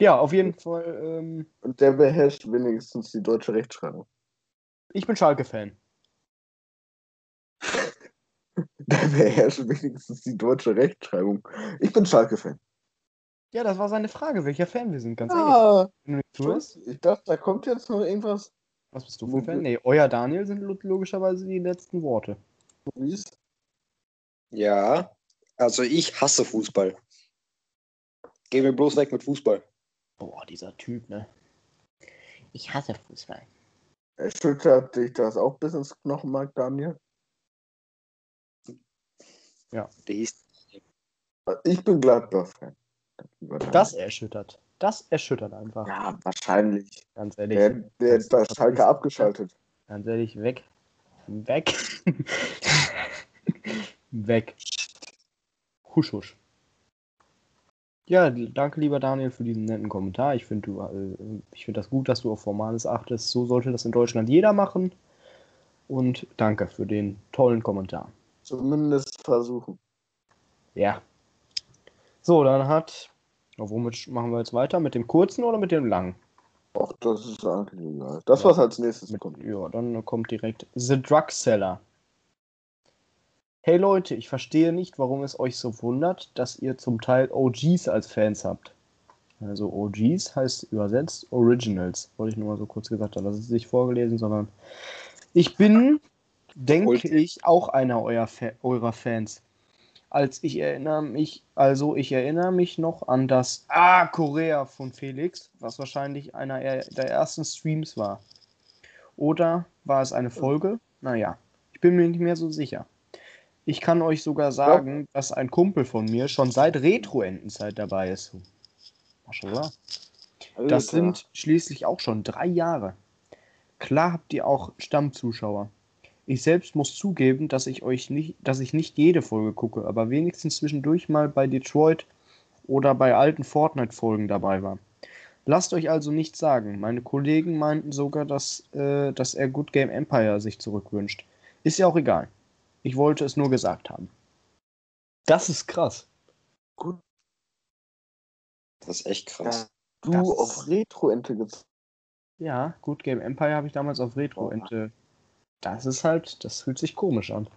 Speaker 3: Ja, auf jeden Fall. Ähm,
Speaker 2: Und der beherrscht wenigstens die deutsche Rechtschreibung.
Speaker 3: ich bin Schalke-Fan.
Speaker 2: Der beherrscht wenigstens die deutsche Rechtschreibung. Ich bin Schalke-Fan.
Speaker 3: Ja, das war seine Frage, welcher Fan wir sind, ganz ehrlich.
Speaker 2: Ah,
Speaker 3: zuhörst,
Speaker 2: ich dachte, da kommt jetzt noch irgendwas.
Speaker 3: was bist du für ein Fan? Nee, euer Daniel sind lo- logischerweise die letzten Worte.
Speaker 2: Luis.
Speaker 1: Ja, also ich hasse Fußball. Geh mir bloß weg mit Fußball.
Speaker 3: Boah, dieser Typ, ne? Ich hasse Fußball.
Speaker 2: Erschüttert dich das auch bis ins Knochenmark, Daniel?
Speaker 1: Der hieß
Speaker 2: Ich bin Gladbach-Fan. Daniel.
Speaker 3: Das erschüttert. Das erschüttert einfach.
Speaker 2: Ja, wahrscheinlich.
Speaker 3: Ganz ehrlich.
Speaker 2: Der, der
Speaker 3: das-
Speaker 2: Schalke abgeschaltet.
Speaker 3: Ganz ehrlich, weg. Weg. weg. Husch, husch. Ja, danke lieber Daniel für diesen netten Kommentar. Ich finde du, äh, ich finde das gut, dass du auf Formales achtest. So sollte das in Deutschland jeder machen. Und danke für den tollen Kommentar.
Speaker 2: Zumindest versuchen.
Speaker 3: Ja. So, dann hat. Womit machen wir jetzt weiter? Mit dem kurzen oder mit dem langen?
Speaker 2: Ach, das ist eigentlich egal. Das, was als nächstes
Speaker 3: Mit,
Speaker 2: kommt.
Speaker 3: ja, dann kommt direkt The Drug Seller. Hey Leute, ich verstehe nicht, warum es euch so wundert, dass ihr zum Teil OGs als Fans habt. Also OGs heißt übersetzt Originals. Wollte ich nur mal so kurz gesagt haben. Das ist nicht vorgelesen, sondern ich bin, denke ich, auch einer eurer, Fa eurer Fans. Als ich erinnere mich, also ich erinnere mich noch an das Ah Korea von Felix, was wahrscheinlich einer er- der ersten Streams war. Oder war es eine Folge? Naja, ich bin mir nicht mehr so sicher. Ich kann euch sogar sagen, dass ein Kumpel von mir schon seit Retro-Endenzeit dabei ist. Maschallah. Das sind schließlich auch schon drei Jahre. Klar habt ihr auch Stammzuschauer. Ich selbst muss zugeben, dass ich euch nicht, dass ich nicht jede Folge gucke, aber wenigstens zwischendurch mal bei Detroit oder bei alten Fortnite-Folgen dabei war. Lasst euch also nichts sagen. Meine Kollegen meinten sogar, dass, äh, dass er Good Game Empire sich zurückwünscht. Ist ja auch egal. Ich wollte es nur gesagt haben. Das ist krass.
Speaker 1: Das ist echt krass.
Speaker 2: Du
Speaker 3: Das-
Speaker 2: auf Retro-Ente gezogen.
Speaker 3: Ja, Good Game Empire habe ich damals auf Retro. Und äh, das ist halt, das fühlt sich komisch an.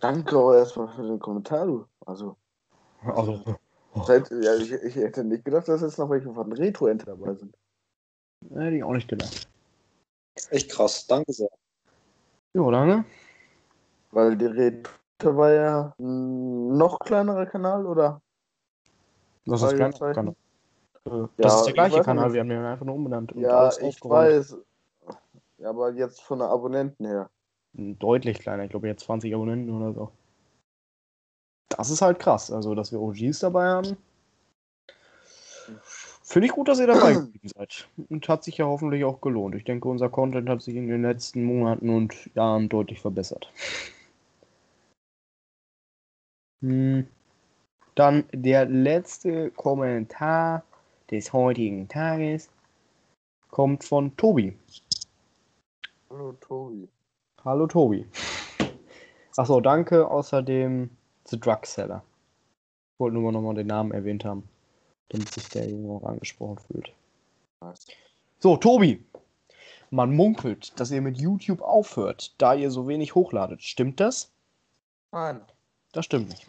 Speaker 2: Danke auch erstmal für den Kommentar, du. Also,
Speaker 3: Also,
Speaker 2: seit, ja, ich, ich hätte nicht gedacht, dass jetzt noch welche von Retro-Ente dabei sind.
Speaker 3: hätte ich auch nicht gedacht.
Speaker 1: Echt krass. Danke sehr.
Speaker 3: Jo, danke.
Speaker 2: Weil die Retro war ja ein noch kleinerer Kanal, oder?
Speaker 3: Das ist, klein,
Speaker 2: Fragezeichen.
Speaker 3: Kanal. Äh,
Speaker 2: Ja,
Speaker 3: das ist der
Speaker 2: ich
Speaker 3: gleiche Kanal,
Speaker 2: nicht.
Speaker 3: wir haben den einfach nur umbenannt. und
Speaker 2: Ja, ich weiß. Ja, aber jetzt von den Abonnenten her.
Speaker 3: Deutlich kleiner, ich glaube jetzt 20 Abonnenten oder so. Das ist halt krass, also dass wir OGs dabei haben. Finde ich gut, dass ihr dabei geblieben seid. Und hat sich ja hoffentlich auch gelohnt. Ich denke, unser Content hat sich in den letzten Monaten und Jahren deutlich verbessert. Hm. Dann der letzte Kommentar des heutigen Tages kommt von Tobi.
Speaker 2: Hallo, Tobi.
Speaker 3: Hallo Tobi. Achso, danke. Außerdem The Drug Seller. Ich wollte nur mal nochmal den Namen erwähnt haben. damit sich der Junge auch angesprochen fühlt. So, Tobi. Man munkelt, dass ihr mit YouTube aufhört, da ihr so wenig hochladet. Stimmt das?
Speaker 2: Nein.
Speaker 3: Das stimmt nicht.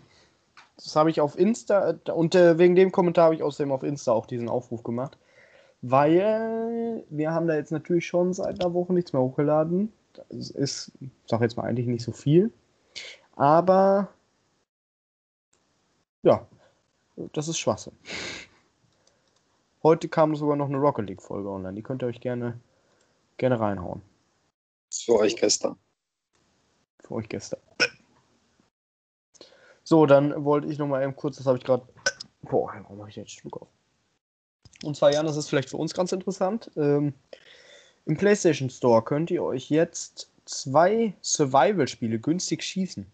Speaker 3: Das habe ich auf Insta und äh, wegen dem Kommentar habe ich außerdem auf Insta auch diesen Aufruf gemacht. Weil wir haben da jetzt natürlich schon seit einer Woche nichts mehr hochgeladen. Das ist, ich sag jetzt mal eigentlich nicht so viel. Aber ja, das ist Schwachsinn. Heute kam sogar noch eine Rocket League Folge online. Die könnt ihr euch gerne, gerne reinhauen.
Speaker 1: Für euch gestern.
Speaker 3: Für euch gestern. So, dann wollte ich noch mal eben kurz, das habe ich gerade. Boah, warum habe ich jetzt Schluck auf? Und zwar, Jan, das ist vielleicht für uns ganz interessant. Ähm, Im PlayStation Store könnt ihr euch jetzt zwei Survival-Spiele günstig schießen.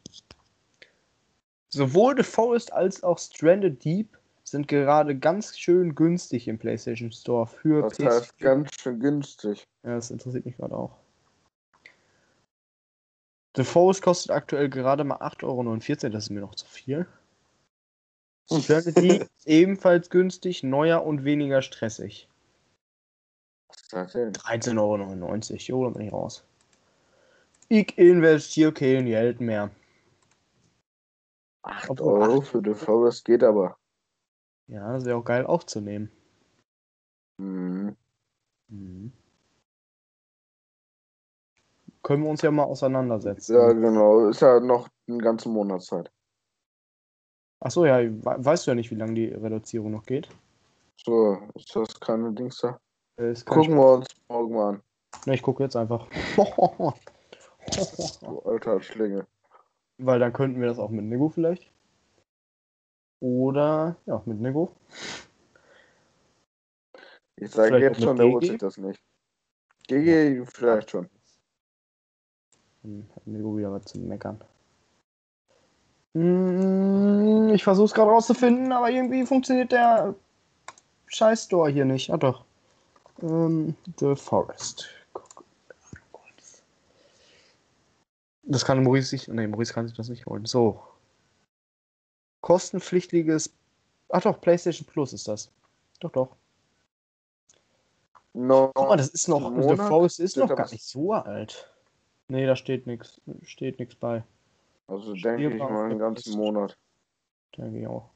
Speaker 3: Sowohl The Forest als auch Stranded Deep sind gerade ganz schön günstig im PlayStation Store für
Speaker 2: Das heißt ganz schön günstig.
Speaker 3: ja, das interessiert mich gerade auch. The Forest kostet aktuell gerade mal 8,49 Euro, das ist mir noch zu viel. Strategy ebenfalls günstig, neuer und weniger stressig.
Speaker 2: Was ist das denn?
Speaker 3: 13,99 Euro, jo, da bin ich raus. Ich investiere kein Geld mehr.
Speaker 2: 8
Speaker 3: Obwohl,
Speaker 2: Euro
Speaker 3: acht-
Speaker 2: für The Forest geht aber.
Speaker 3: Ja, das wäre auch geil aufzunehmen.
Speaker 2: Mhm.
Speaker 3: Mhm. Können wir uns ja mal auseinandersetzen.
Speaker 2: Ja, genau. Ist ja noch eine ganze Monatszeit.
Speaker 3: Achso, ja, we weißt du ja nicht, wie lange die Reduzierung noch geht.
Speaker 2: So, ist das keine Dings da?
Speaker 3: Äh,
Speaker 2: Gucken wir uns morgen mal an.
Speaker 3: Ne, ich gucke jetzt einfach.
Speaker 2: Du alter Schlinge.
Speaker 3: Weil dann könnten wir das auch mit Nego vielleicht. Oder, ja, mit Nego.
Speaker 2: Ich sage jetzt schon, der holt
Speaker 3: GG?
Speaker 2: sich das nicht. GG vielleicht schon.
Speaker 3: Hat Nego wieder was zu meckern. Hm, Ich versuche es gerade rauszufinden, aber irgendwie funktioniert der Scheiß Store hier nicht. Ah doch. Ähm, The Forest. Das kann Maurice sich. Nee, Maurice kann sich das nicht holen. So. Kostenpflichtiges. Ach doch, PlayStation Plus ist das. Doch, doch.
Speaker 2: No,
Speaker 3: Guck mal, das ist noch.
Speaker 2: Einen
Speaker 3: The
Speaker 2: Monat
Speaker 3: Forest ist noch gar nicht so alt. Nee, da steht nichts. Steht nichts bei.
Speaker 2: also denke ich mal einen ganzen. Monat.
Speaker 3: Denke ich auch.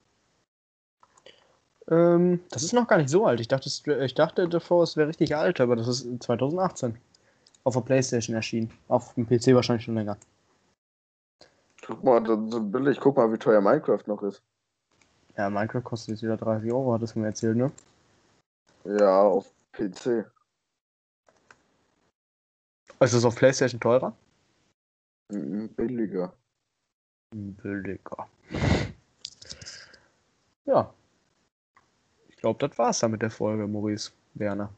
Speaker 3: Ähm, das ist noch gar nicht so alt. Ich dachte, ich dachte The Forest wäre richtig alt, aber das ist 2018. Auf der Playstation erschienen. Auf dem PC wahrscheinlich schon länger.
Speaker 2: Guck mal, das ist so billig. Guck mal, wie teuer Minecraft noch ist.
Speaker 3: Ja, Minecraft kostet jetzt wieder 30 Euro, hattest du mir erzählt, ne?
Speaker 2: Ja, auf PC.
Speaker 3: Ist das auf Playstation teurer?
Speaker 2: Mhm, Billiger.
Speaker 3: Billiger. Ja. Ich glaube, das war's dann mit der Folge, Maurice Werner.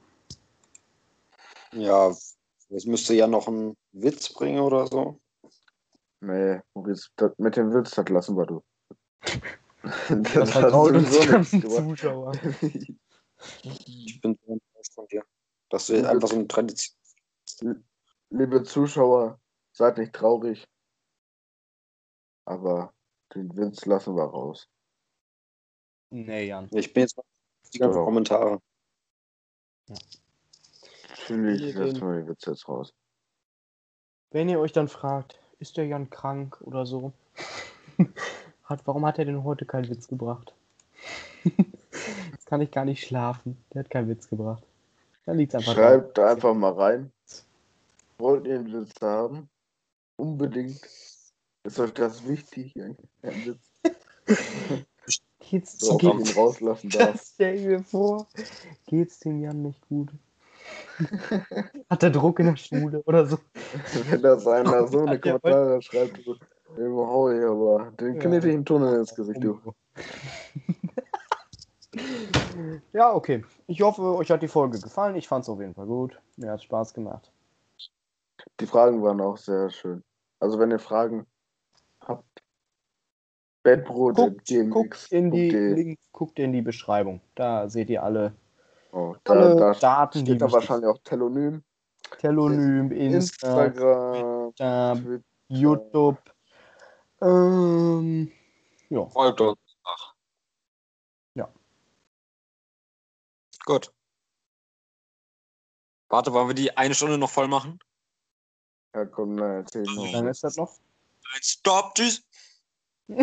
Speaker 1: Ja, jetzt müsste ja noch ein Witz bringen oder so.
Speaker 2: Nee, Maurice, das, mit dem Witz, das lassen wir du.
Speaker 3: Das
Speaker 2: hat
Speaker 3: vertraut uns
Speaker 2: gebracht.
Speaker 3: Zuschauer.
Speaker 1: Ich bin so enttäuscht von dir. Dass du jetzt einfach so eine Tradition.
Speaker 2: Liebe Zuschauer, seid nicht traurig. Aber den Witz lassen wir raus.
Speaker 3: Nee, Jan.
Speaker 1: Ich bin jetzt mal die ganzen
Speaker 2: Doch.
Speaker 1: Kommentare.
Speaker 2: Natürlich
Speaker 3: Nee,
Speaker 2: lassen
Speaker 3: den-
Speaker 2: wir den Witz jetzt raus.
Speaker 3: Wenn ihr euch dann fragt, ist der Jan krank oder so? hat, warum hat er denn heute keinen Witz gebracht? Jetzt kann ich gar nicht schlafen. Der hat keinen Witz gebracht. Dann liegt's einfach.
Speaker 2: Schreibt einfach mal rein. Wollt ihr einen Witz haben? Unbedingt. Ist euch das wichtig? Ein Witz,
Speaker 3: Geht's,
Speaker 2: so, ich
Speaker 3: geht's,
Speaker 2: rauslassen darf.
Speaker 3: stell ich mir vor. Geht's dem Jan nicht gut? Hat er Druck in der Schule oder so?
Speaker 2: Wenn das einer so eine Kommentare schreibt, hau ich aber den
Speaker 3: Ja.
Speaker 2: knittigen Tunnel ins Gesicht, du.
Speaker 3: Ja, okay. Ich hoffe, euch hat die Folge gefallen. Ich fand's auf jeden Fall gut. Mir hat Spaß gemacht.
Speaker 2: Die Fragen waren auch sehr schön. Also wenn ihr Fragen habt, Bettbrot
Speaker 3: Guckt, guckt, in die. Link, guckt in die Beschreibung. Da seht ihr alle,
Speaker 2: Oh, da,
Speaker 3: alle
Speaker 2: da
Speaker 3: Daten, die
Speaker 2: steht da
Speaker 3: wichtig
Speaker 2: wahrscheinlich auch Telonym.
Speaker 3: Telonym, Insta,
Speaker 2: Instagram,
Speaker 3: Twitter,
Speaker 2: Twitter.
Speaker 3: YouTube. Ähm, ja.
Speaker 1: Folgt uns. Gut. Warte, wollen wir die eine Stunde noch voll machen?
Speaker 2: Ja, komm, na, erzähl
Speaker 3: Wie
Speaker 2: noch.
Speaker 3: lange ist das noch?
Speaker 1: Stopp, tschüss.